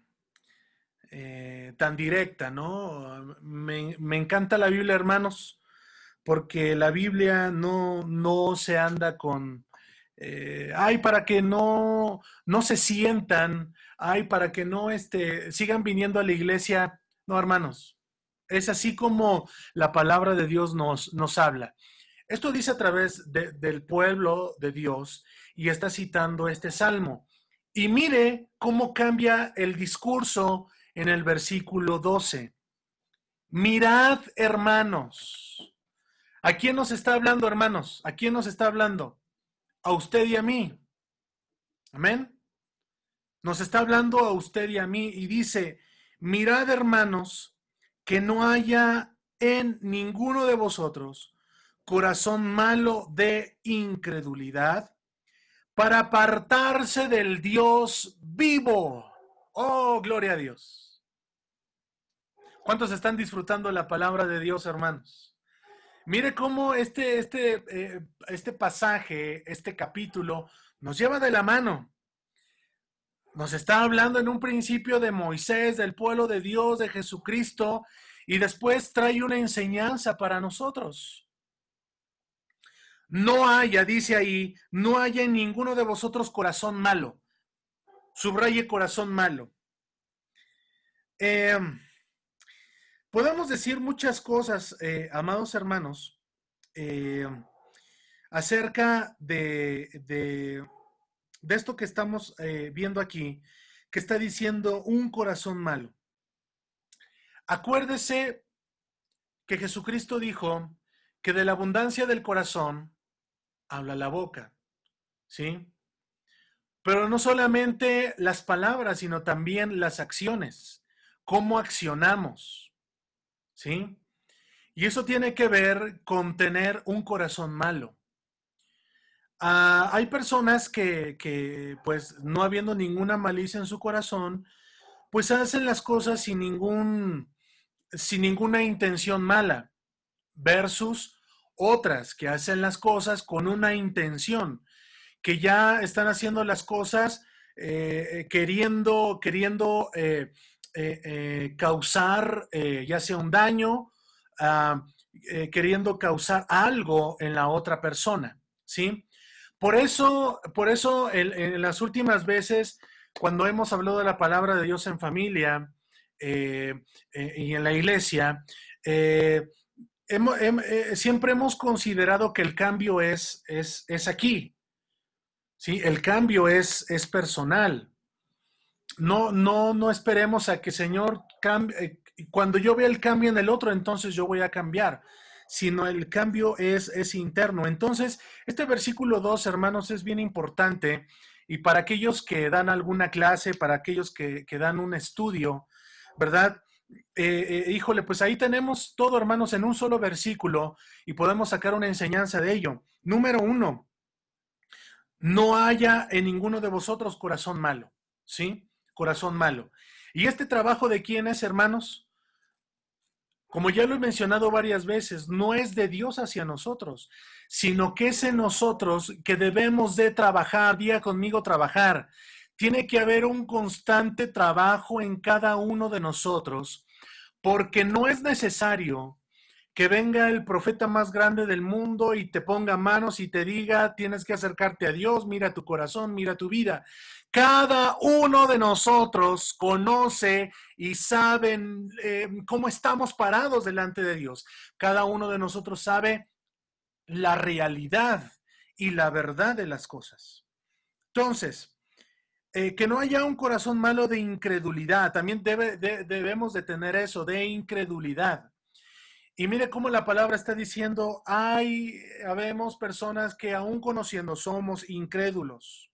eh, tan directa, ¿no? Me, encanta la Biblia, hermanos, porque la Biblia no, no se anda con, eh, ay, para que no, no se sientan, ay, para que no este, sigan viniendo a la iglesia. No, hermanos, es así como la palabra de Dios nos, nos habla. Esto dice a través del pueblo de Dios y está citando este salmo. Y mire cómo cambia el discurso en el versículo 12. Mirad, hermanos. ¿A quién nos está hablando, hermanos? ¿A quién nos está hablando? A usted y a mí. Amén. Nos está hablando a usted y a mí y dice, mirad, hermanos, que no haya en ninguno de vosotros corazón malo de incredulidad para apartarse del Dios vivo. Oh, gloria a Dios. ¿Cuántos están disfrutando la palabra de Dios, hermanos? Mire cómo este, este, eh, este pasaje, este capítulo, nos lleva de la mano. Nos está hablando en un principio de Moisés, del pueblo de Dios, de Jesucristo, y después trae una enseñanza para nosotros. No haya, dice ahí, no haya en ninguno de vosotros corazón malo. Subraye corazón malo. Em, podemos decir muchas cosas, eh, amados hermanos, em, acerca de, de, esto que estamos eh, viendo aquí, que está diciendo un corazón malo. Acuérdese que Jesucristo dijo que de la abundancia del corazón habla la boca, ¿sí? Pero no solamente las palabras, sino también las acciones, cómo accionamos, ¿sí? Y eso tiene que ver con tener un corazón malo. Ah, hay personas que, que, pues, no habiendo ninguna malicia en su corazón, pues hacen las cosas sin ningún, sin ninguna intención mala, versus otras que hacen las cosas con una intención, que ya están haciendo las cosas eh, eh, queriendo, queriendo eh, causar ya sea un daño, ah, queriendo causar algo en la otra persona, ¿sí? Por eso, por eso en, las últimas veces, cuando hemos hablado de la palabra de Dios en familia y en la iglesia, siempre hemos considerado que el cambio es, es, es aquí, ¿sí? El cambio es, es personal. No, no, no esperemos a que Señor cambie. Eh, cuando yo vea el cambio en el otro, entonces yo voy a cambiar, sino el cambio es, es interno. Entonces, este versículo 2, hermanos, es bien importante y para aquellos que dan alguna clase, para aquellos que, dan un estudio, ¿verdad? Eh, eh, híjole, pues ahí tenemos todo, hermanos, en un solo versículo y podemos sacar una enseñanza de ello. Número uno, no haya en ninguno de vosotros corazón malo, ¿sí? Corazón malo. ¿Y este trabajo de quién es, hermanos? Como ya lo he mencionado varias veces, no es de Dios hacia nosotros, sino que es en nosotros que debemos de trabajar, día conmigo trabajar. Tiene que haber un constante trabajo en cada uno de nosotros, porque no es necesario que venga el profeta más grande del mundo y te ponga manos y te diga, tienes que acercarte a Dios, mira tu corazón, mira tu vida. Cada uno de nosotros conoce y sabe eh, cómo estamos parados delante de Dios. Cada uno de nosotros sabe la realidad y la verdad de las cosas. Entonces, eh, que no haya un corazón malo de incredulidad. También debe, debemos de tener eso, de incredulidad. Y mire cómo la palabra está diciendo, hay, habemos personas que aún conociendo somos incrédulos.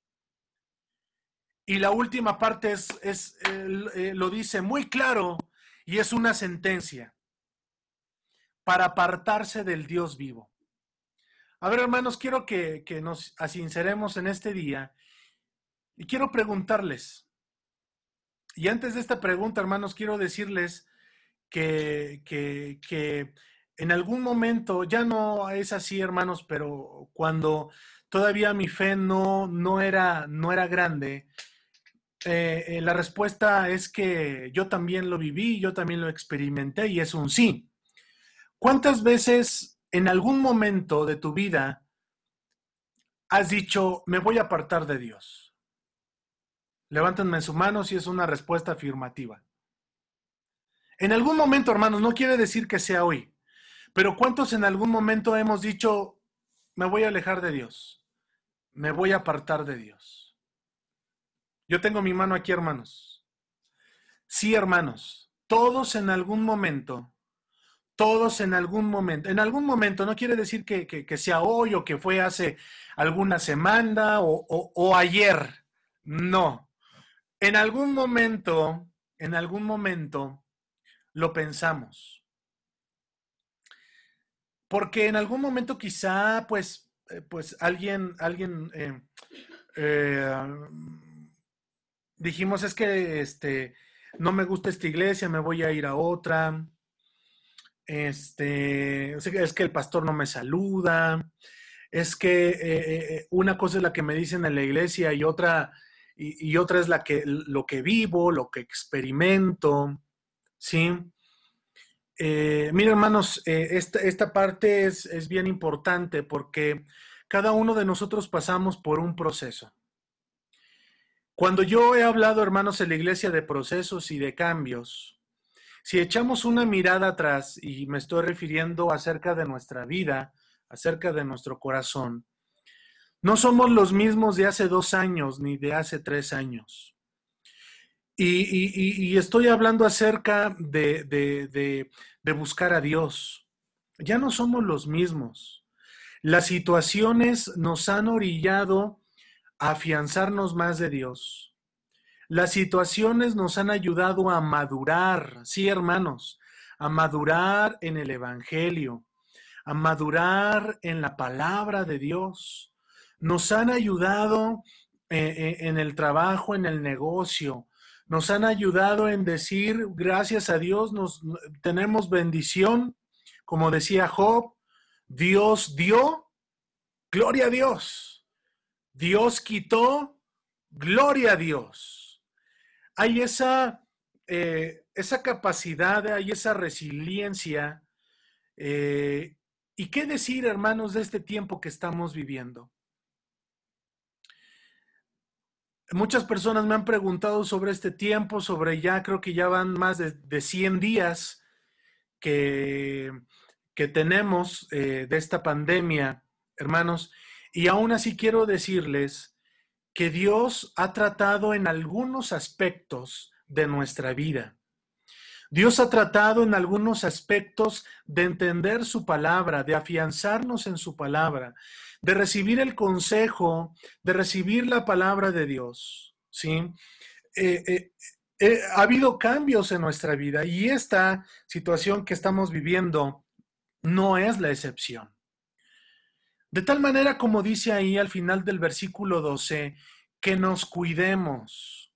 Y la última parte es, es eh, lo dice muy claro y es una sentencia para apartarse del Dios vivo. A ver, hermanos, quiero que, que nos asinceremos en este día y quiero preguntarles. Y antes de esta pregunta, hermanos, quiero decirles que, que, en algún momento, ya no es así, hermanos, pero cuando todavía mi fe no, no, era, no era grande, eh, eh, la respuesta es que yo también lo viví, yo también lo experimenté y es un sí. ¿Cuántas veces en algún momento de tu vida has dicho, me voy a apartar de Dios? Levántenme su mano si es una respuesta afirmativa. En algún momento, hermanos, no quiere decir que sea hoy, pero ¿cuántos en algún momento hemos dicho, me voy a alejar de Dios? Me voy a apartar de Dios. Yo tengo mi mano aquí, hermanos. Sí, hermanos, todos en algún momento, todos en algún momento, en algún momento, no quiere decir que, sea hoy o que fue hace alguna semana o, o ayer, no. En algún momento, en algún momento, lo pensamos. Porque en algún momento quizá, pues, eh, pues alguien, alguien, eh, eh, dijimos, es que este, no me gusta esta iglesia, me voy a ir a otra. Este, es que el pastor no me saluda. Es que una cosa es la que me dicen en la iglesia y otra, y, otra es la que, lo que vivo, lo que experimento. ¿sí? Eh, mira, hermanos, eh, esta, parte es, es, bien importante porque cada uno de nosotros pasamos por un proceso. Cuando yo he hablado, hermanos, en la iglesia de procesos y de cambios, si echamos una mirada atrás, y me estoy refiriendo acerca de nuestra vida, acerca de nuestro corazón, no somos los mismos de hace dos años ni de hace tres años. Y, estoy hablando acerca de, de buscar a Dios. Ya no somos los mismos. Las situaciones nos han orillado a afianzarnos más de Dios. Las situaciones nos han ayudado a madurar, sí hermanos, a madurar en el Evangelio, a madurar en la palabra de Dios. Nos han ayudado eh, eh, en el trabajo, en el negocio. Nos han ayudado en decir, gracias a Dios, nos, tenemos bendición. Como decía Job, Dios dio, gloria a Dios. Dios quitó, gloria a Dios. Hay esa, eh, esa capacidad, hay esa resiliencia ¿Y qué decir, hermanos, de este tiempo que estamos viviendo? Muchas personas me han preguntado sobre este tiempo, sobre ya creo que ya van más de, 100 días que, que tenemos eh, de esta pandemia, hermanos, y aún así quiero decirles que Dios ha tratado en algunos aspectos de nuestra vida. Dios ha tratado en algunos aspectos de entender su palabra, de afianzarnos en su palabra, de recibir el consejo, de recibir la palabra de Dios. ¿sí? Eh, eh, eh, ha habido cambios en nuestra vida y esta situación que estamos viviendo no es la excepción. De tal manera como dice ahí al final del versículo 12, que nos cuidemos,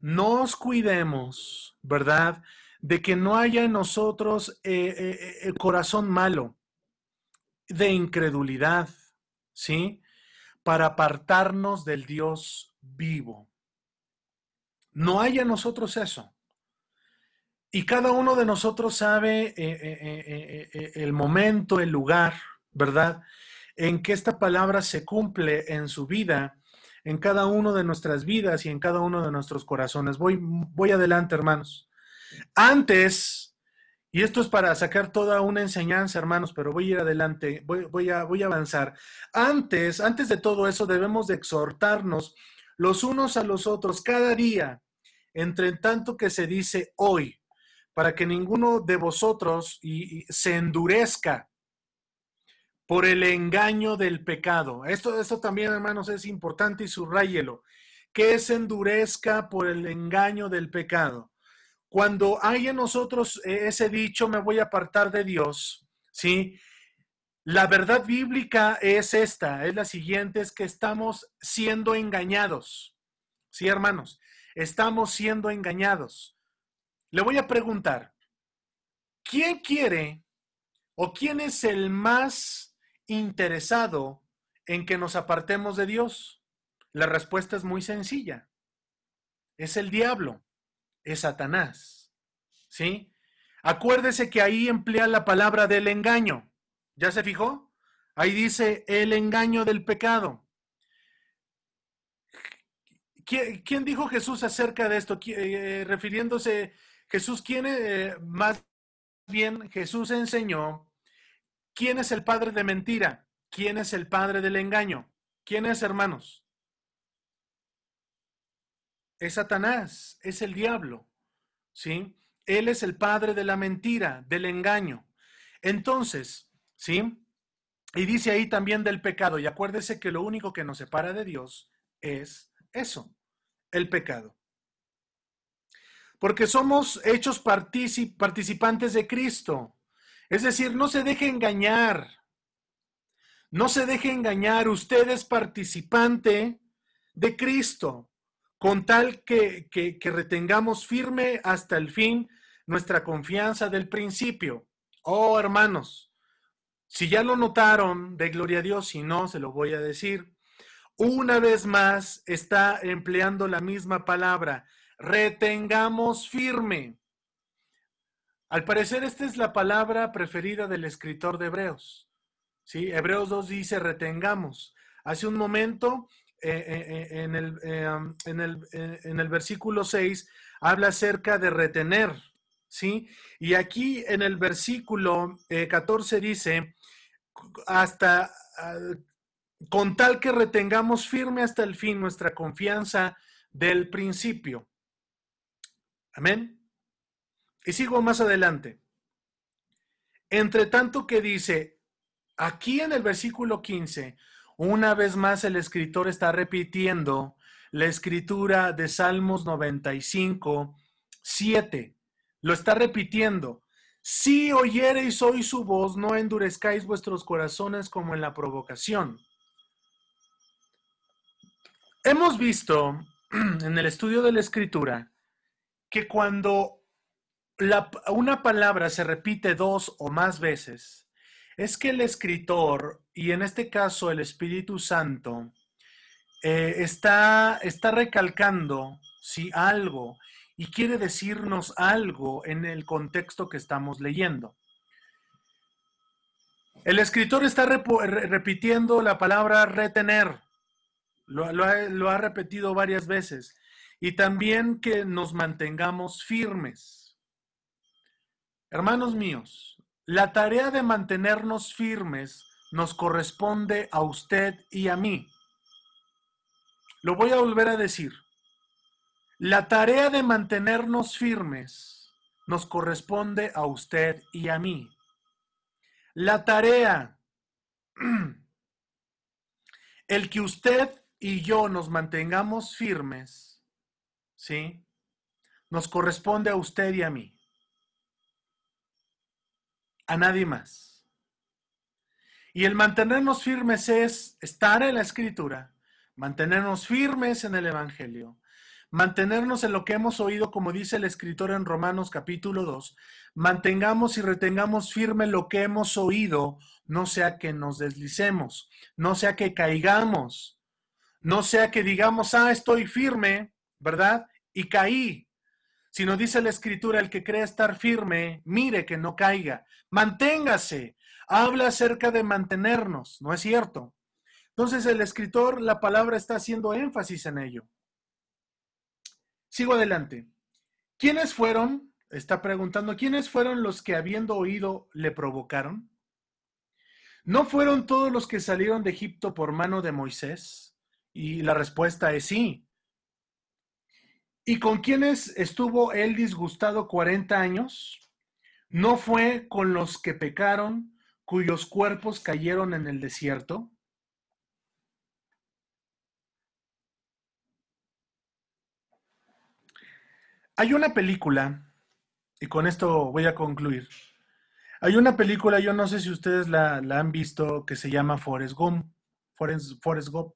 nos cuidemos, ¿verdad? de que no haya en nosotros eh, eh, el corazón malo, de incredulidad, ¿sí? Para apartarnos del Dios vivo. No haya en nosotros eso. Y cada uno de nosotros sabe eh, el momento, el lugar, ¿verdad? En que esta palabra se cumple en su vida, en cada uno de nuestras vidas y en cada uno de nuestros corazones. Voy, voy adelante, hermanos. Antes, y esto es para sacar toda una enseñanza, hermanos, pero voy a ir adelante, voy, a, voy a avanzar. Antes, antes de todo eso, debemos de exhortarnos los unos a los otros cada día, entre tanto que se dice hoy, para que ninguno de vosotros se endurezca por el engaño del pecado. Esto, esto también, hermanos, es importante y subrayelo. Que se endurezca por el engaño del pecado. Cuando hay en nosotros eh, ese dicho, me voy a apartar de Dios, ¿sí? La verdad bíblica es esta, es la siguiente, es que estamos siendo engañados. Sí, hermanos, estamos siendo engañados. Le voy a preguntar, ¿quién quiere o quién es el más interesado en que nos apartemos de Dios? La respuesta es muy sencilla. Es el diablo es Satanás. ¿Sí? Acuérdese que ahí emplea la palabra del engaño. ¿Ya se fijó? Ahí dice el engaño del pecado. ¿Quién, dijo Jesús acerca de esto? Eh, refiriéndose, Jesús, ¿quién eh, más bien Jesús enseñó? ¿Quién es el padre de mentira? ¿Quién es el padre del engaño? ¿Quién es, hermanos? Es Satanás, es el diablo, ¿sí? Él es el padre de la mentira, del engaño. Entonces, ¿sí? Y dice ahí también del pecado, y acuérdese que lo único que nos separa de Dios es eso, el pecado. Porque somos hechos participantes de Cristo. Es decir, no se deje engañar. No se deje engañar. Usted es participante de Cristo con tal que, retengamos firme hasta el fin nuestra confianza del principio. Oh, hermanos, si ya lo notaron, de gloria a Dios, si no, se lo voy a decir. Una vez más está empleando la misma palabra, retengamos firme. Al parecer, esta es la palabra preferida del escritor de Hebreos. ¿sí? Hebreos 2 dice retengamos. Hace un momento eh, en, el, en, el, en el versículo 6 habla acerca de retener, ¿sí? Y aquí en el versículo 14 dice, hasta con tal que retengamos firme hasta el fin nuestra confianza del principio. Amén. Y sigo más adelante. Entre tanto que dice, aquí en el versículo 15, una vez más el escritor está repitiendo la escritura de Salmos 95, 7. Lo está repitiendo. Si oyereis hoy su voz, no endurezcáis vuestros corazones como en la provocación. Hemos visto en el estudio de la escritura que cuando una palabra se repite dos o más veces, es que el escritor, y en este caso el Espíritu Santo, eh, está, está recalcando si algo y quiere decirnos algo en el contexto que estamos leyendo. El escritor está repitiendo la palabra retener, lo ha repetido varias veces, y también que nos mantengamos firmes. Hermanos míos, la tarea de mantenernos firmes nos corresponde a usted y a mí. Lo voy a volver a decir. La tarea de mantenernos firmes nos corresponde a usted y a mí. La tarea, el que usted y yo nos mantengamos firmes, ¿sí? Nos corresponde a usted y a mí. A nadie más. Y el mantenernos firmes es estar en la escritura, mantenernos firmes en el Evangelio, mantenernos en lo que hemos oído, como dice el escritor en Romanos capítulo 2, mantengamos y retengamos firme lo que hemos oído, no sea que nos deslicemos, no sea que caigamos, no sea que digamos, ah, estoy firme, ¿verdad? Y caí. Sino dice la escritura, el que cree estar firme, mire que no caiga, manténgase. Habla acerca de mantenernos, ¿no es cierto? Entonces el escritor, la palabra está haciendo énfasis en ello. Sigo adelante. ¿Quiénes fueron? Está preguntando, ¿quiénes fueron los que habiendo oído le provocaron? ¿No fueron todos los que salieron de Egipto por mano de Moisés? Y la respuesta es sí. ¿Y con quiénes estuvo él disgustado 40 años? ¿No fue con los que pecaron, cuyos cuerpos cayeron en el desierto? Hay una película, y con esto voy a concluir. Hay una película, yo no sé si ustedes la, han visto, que se llama Forrest Gump. Forrest, Gump.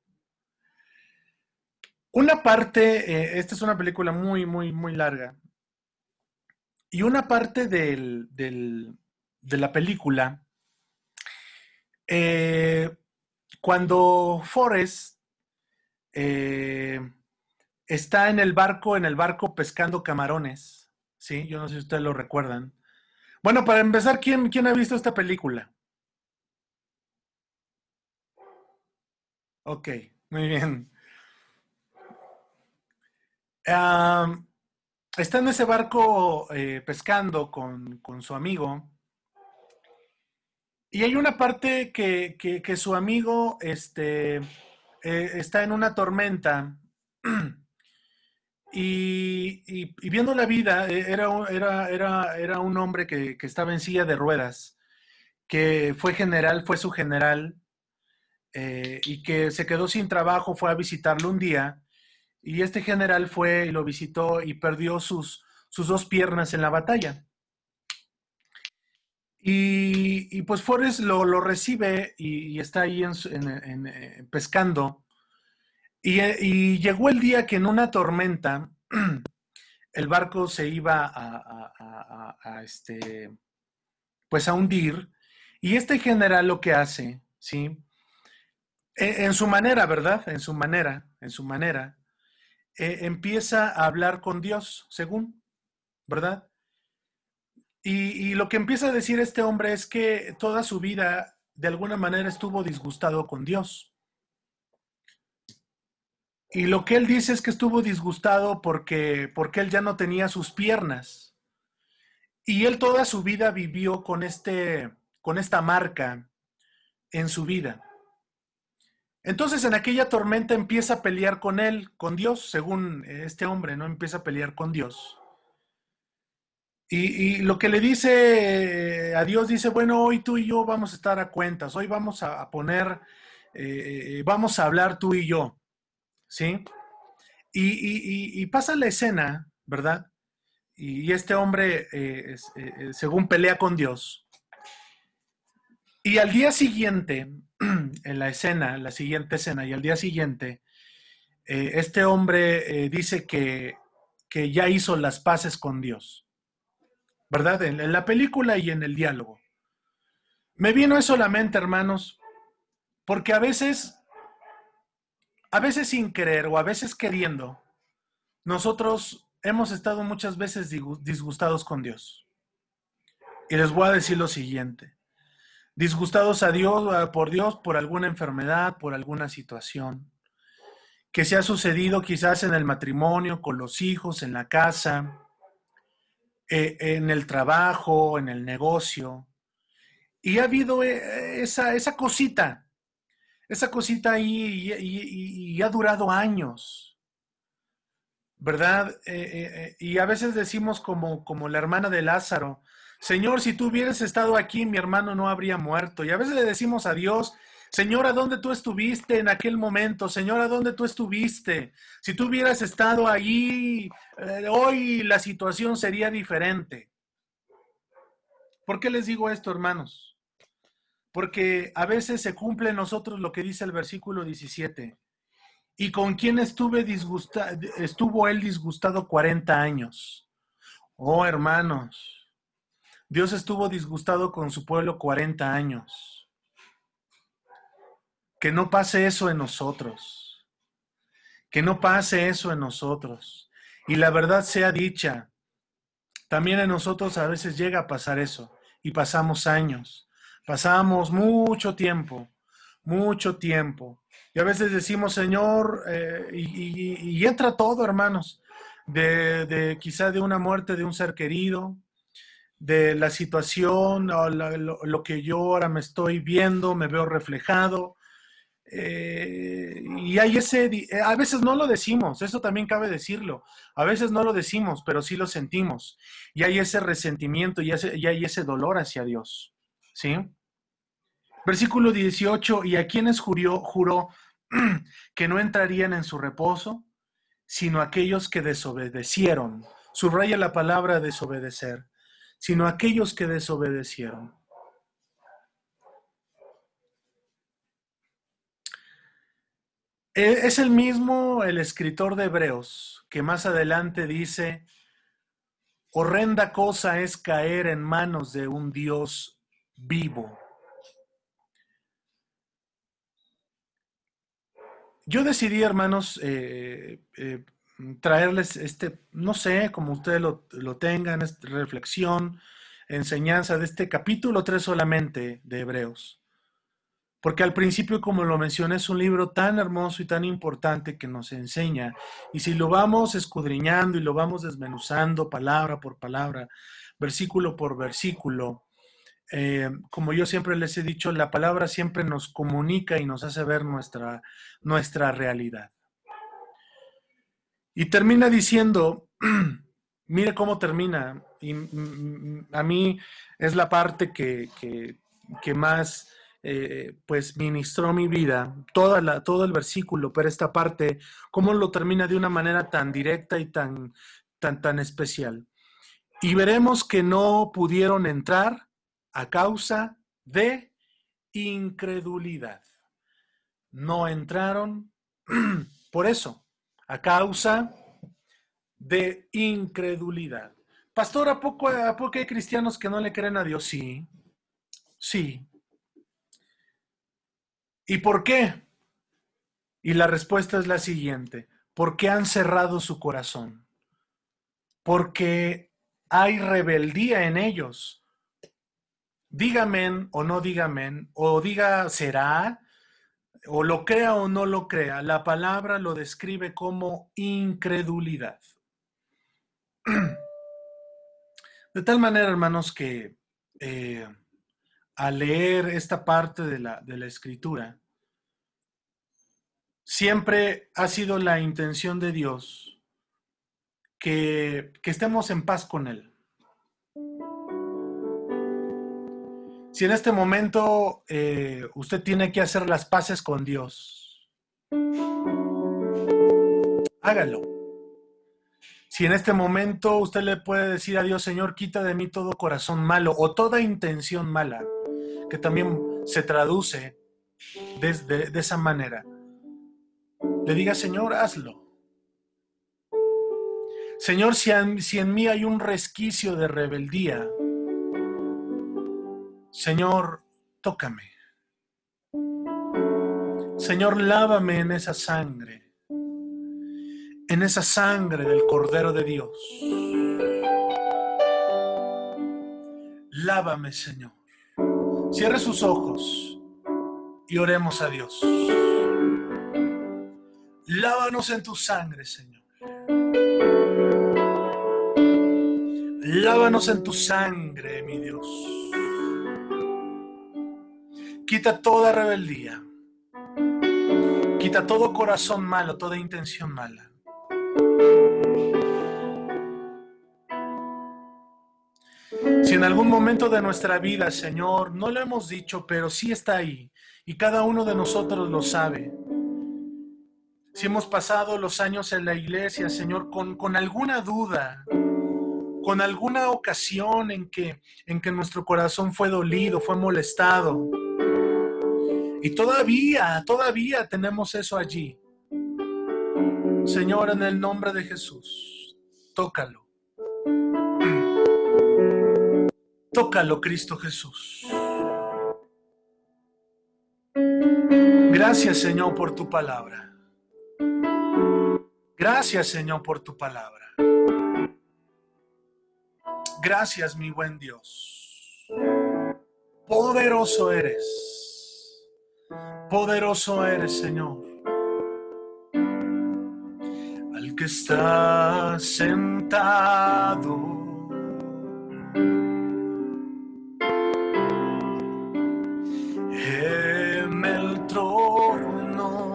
Una parte, eh, esta es una película muy, muy, muy larga. Y una parte del, de la película, eh, cuando Forrest eh, está en el barco, en el barco pescando camarones. Sí, yo no sé si ustedes lo recuerdan. Bueno, para empezar, ¿quién, quién ha visto esta película? Ok, muy bien. Está en ese barco eh, pescando con, su amigo. Y hay una parte que, que, su amigo este, eh, está en una tormenta Y, viendo la vida, eh, era, era, era, era un hombre que, estaba en silla de ruedas, que fue general, fue su general, eh, y que se quedó sin trabajo, fue a visitarlo un día, y este general fue y lo visitó y perdió sus, sus dos piernas en la batalla. Y, pues Forrest lo, recibe y, está ahí en, eh, pescando y, llegó el día que en una tormenta el barco se iba a, este, pues a hundir y este general lo que hace, ¿sí? E, en, su manera, ¿verdad? En su manera, en su manera, e, empieza a hablar con Dios, según, ¿verdad? Y, y, lo que empieza a decir este hombre es que toda su vida de alguna manera estuvo disgustado con Dios. Y lo que él dice es que estuvo disgustado porque, porque él ya no tenía sus piernas. Y él toda su vida vivió con, este, con esta marca en su vida. Entonces en aquella tormenta empieza a pelear con él, con Dios, según este hombre, ¿no? Empieza a pelear con Dios. Y, lo que le dice a Dios, dice, bueno, hoy tú y yo vamos a estar a cuentas, hoy vamos a, poner, eh, vamos a hablar tú y yo, ¿sí? Y, pasa la escena, ¿verdad? Y, este hombre, eh, eh, según pelea con Dios, y al día siguiente, en la escena, la siguiente escena, y al día siguiente, este hombre dice que, que ya hizo las paces con Dios. ¿verdad? En, la película y en el diálogo. Me vino eso a la mente, hermanos, porque a veces, a veces sin querer o a veces queriendo, nosotros hemos estado muchas veces disgustados con Dios. Y les voy a decir lo siguiente. Disgustados a Dios, por Dios, por alguna enfermedad, por alguna situación que se ha sucedido quizás en el matrimonio, con los hijos, en la casa, eh, en el trabajo, en el negocio. Y ha habido eh, esa, esa cosita, esa cosita ahí y, ha durado años, ¿verdad? Eh, y a veces decimos como, como la hermana de Lázaro, Señor, si tú hubieras estado aquí, mi hermano no habría muerto. Y a veces le decimos a Dios, Señor, ¿a dónde tú estuviste en aquel momento? Señor, ¿a dónde tú estuviste? Si tú hubieras estado allí, eh, hoy la situación sería diferente. ¿Por qué les digo esto, hermanos? Porque a veces se cumple nosotros lo que dice el versículo 17. ¿Y con quién estuve disgustado, estuvo él disgustado 40 años? Oh, hermanos, Dios estuvo disgustado con su pueblo 40 años. Que no pase eso en nosotros. Que no pase eso en nosotros. Y la verdad sea dicha, también en nosotros a veces llega a pasar eso. Y pasamos años. Pasamos mucho tiempo, mucho tiempo. Y a veces decimos, Señor, eh, y, entra todo, hermanos, de, de, quizá de una muerte de un ser querido, de la situación o lo, que yo ahora me estoy viendo, me veo reflejado, eh, y hay ese, eh, a veces no lo decimos, eso también cabe decirlo, a veces no lo decimos, pero sí lo sentimos. Y hay ese resentimiento y, hay ese dolor hacia Dios. ¿Sí? Versículo 18, y a quienes juró, juró que no entrarían en su reposo, sino aquellos que desobedecieron. Subraya la palabra desobedecer, sino aquellos que desobedecieron. E, es el mismo el escritor de Hebreos que más adelante dice, horrenda cosa es caer en manos de un Dios vivo. Yo decidí, hermanos, eh, eh, traerles este, no sé, como ustedes lo, lo tengan, reflexión, enseñanza de este capítulo 3 solamente de Hebreos. Porque al principio, como lo mencioné, es un libro tan hermoso y tan importante que nos enseña. Y si lo vamos escudriñando y lo vamos desmenuzando palabra por palabra, versículo por versículo, eh, como yo siempre les he dicho, la palabra siempre nos comunica y nos hace ver nuestra, nuestra realidad. Y termina diciendo, mire cómo termina, y a mí es la parte que, que más eh, pues ministró mi vida, toda la, todo el versículo, pero esta parte, cómo lo termina de una manera tan directa y tan, tan, tan especial. Y veremos que no pudieron entrar a causa de incredulidad. No entraron por eso, a causa de incredulidad. Pastor, ¿a poco, ¿a poco hay cristianos que no le creen a Dios? Sí, sí, ¿Y por qué? Y la respuesta es la siguiente, porque han cerrado su corazón, porque hay rebeldía en ellos. Dígame o no dígame, o diga será, o lo crea o no lo crea, la palabra lo describe como incredulidad. De tal manera, hermanos, que eh, al leer esta parte de la, de la escritura, siempre ha sido la intención de Dios que, que estemos en paz con Él. Si en este momento eh, usted tiene que hacer las paces con Dios, hágalo. Si en este momento usted le puede decir a Dios, Señor, quita de mí todo corazón malo o toda intención mala, que también se traduce de, esa manera, le diga, Señor, hazlo. Señor, si si en mí hay un resquicio de rebeldía, Señor, tócame. Señor, lávame en esa sangre, en esa sangre del Cordero de Dios. Lávame, Señor. Cierre sus ojos y oremos a Dios. Lávanos en tu sangre, Señor. Lávanos en tu sangre, mi Dios. Quita toda rebeldía. Quita todo corazón malo, toda intención mala. Si en algún momento de nuestra vida, Señor, no lo hemos dicho, pero sí está ahí, y cada uno de nosotros lo sabe. Si hemos pasado los años en la iglesia, Señor, con, con alguna duda, con alguna ocasión en que, en que nuestro corazón fue dolido, fue molestado, y todavía, todavía tenemos eso allí. Señor, en el nombre de Jesús, tócalo. Tócalo, Cristo Jesús. Gracias, Señor, por tu palabra. Gracias, Señor, por tu palabra. Gracias, mi buen Dios. Poderoso eres. Poderoso eres, Señor. Al que está sentado. En el trono.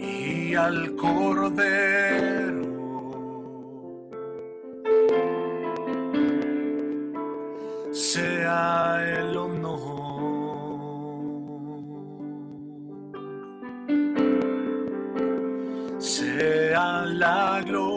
Y al cordero. sea la gloria.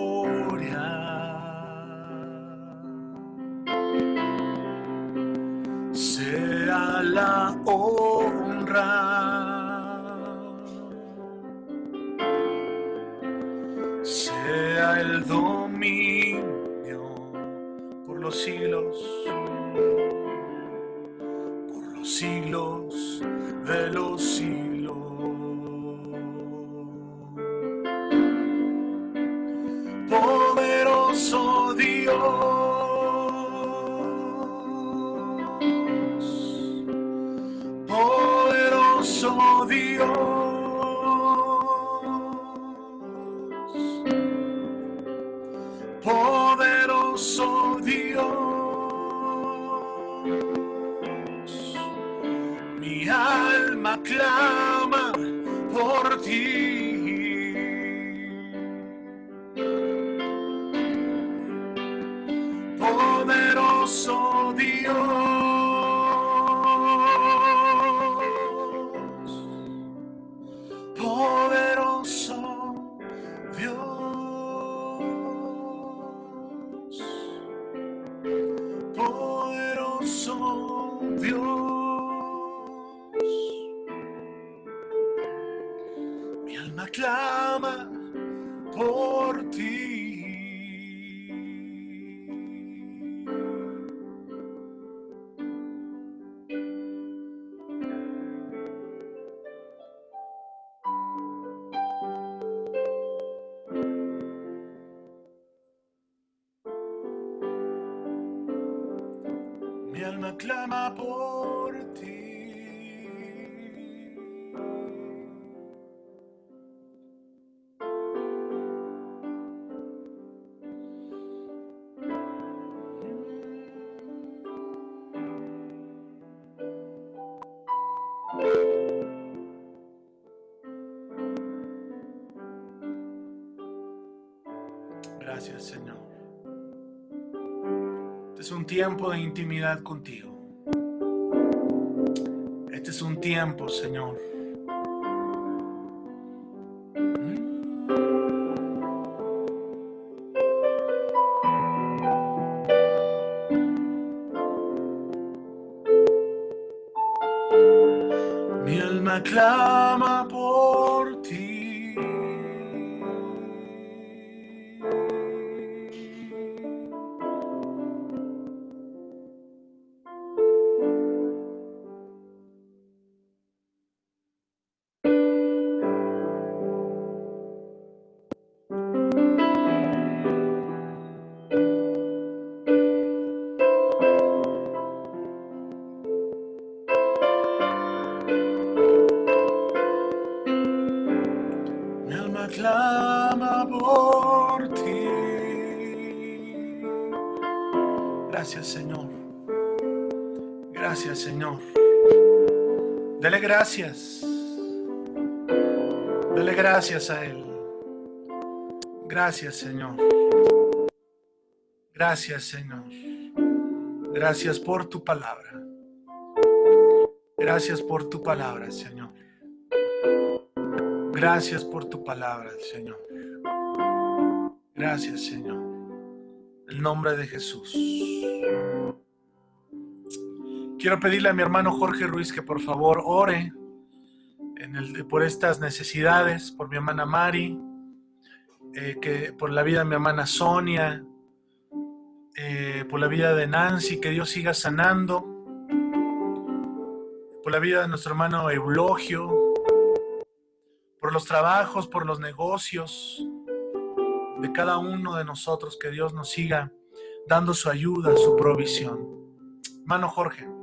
Gracias, Señor. Este es un tiempo de intimidad contigo. Este es un tiempo, Señor. Gracias a Él. Gracias, Señor. Gracias, Señor. Gracias por tu palabra. Gracias por tu palabra, Señor. Gracias por tu palabra, Señor. Gracias, Señor. El nombre de Jesús. Quiero pedirle a mi hermano Jorge Ruiz que por favor ore por estas necesidades, por mi hermana Mari, eh, que por la vida de mi hermana Sonia, eh, por la vida de Nancy, que Dios siga sanando, por la vida de nuestro hermano Eulogio, por los trabajos, por los negocios de cada uno de nosotros, que Dios nos siga dando su ayuda, su provisión. Hermano Jorge.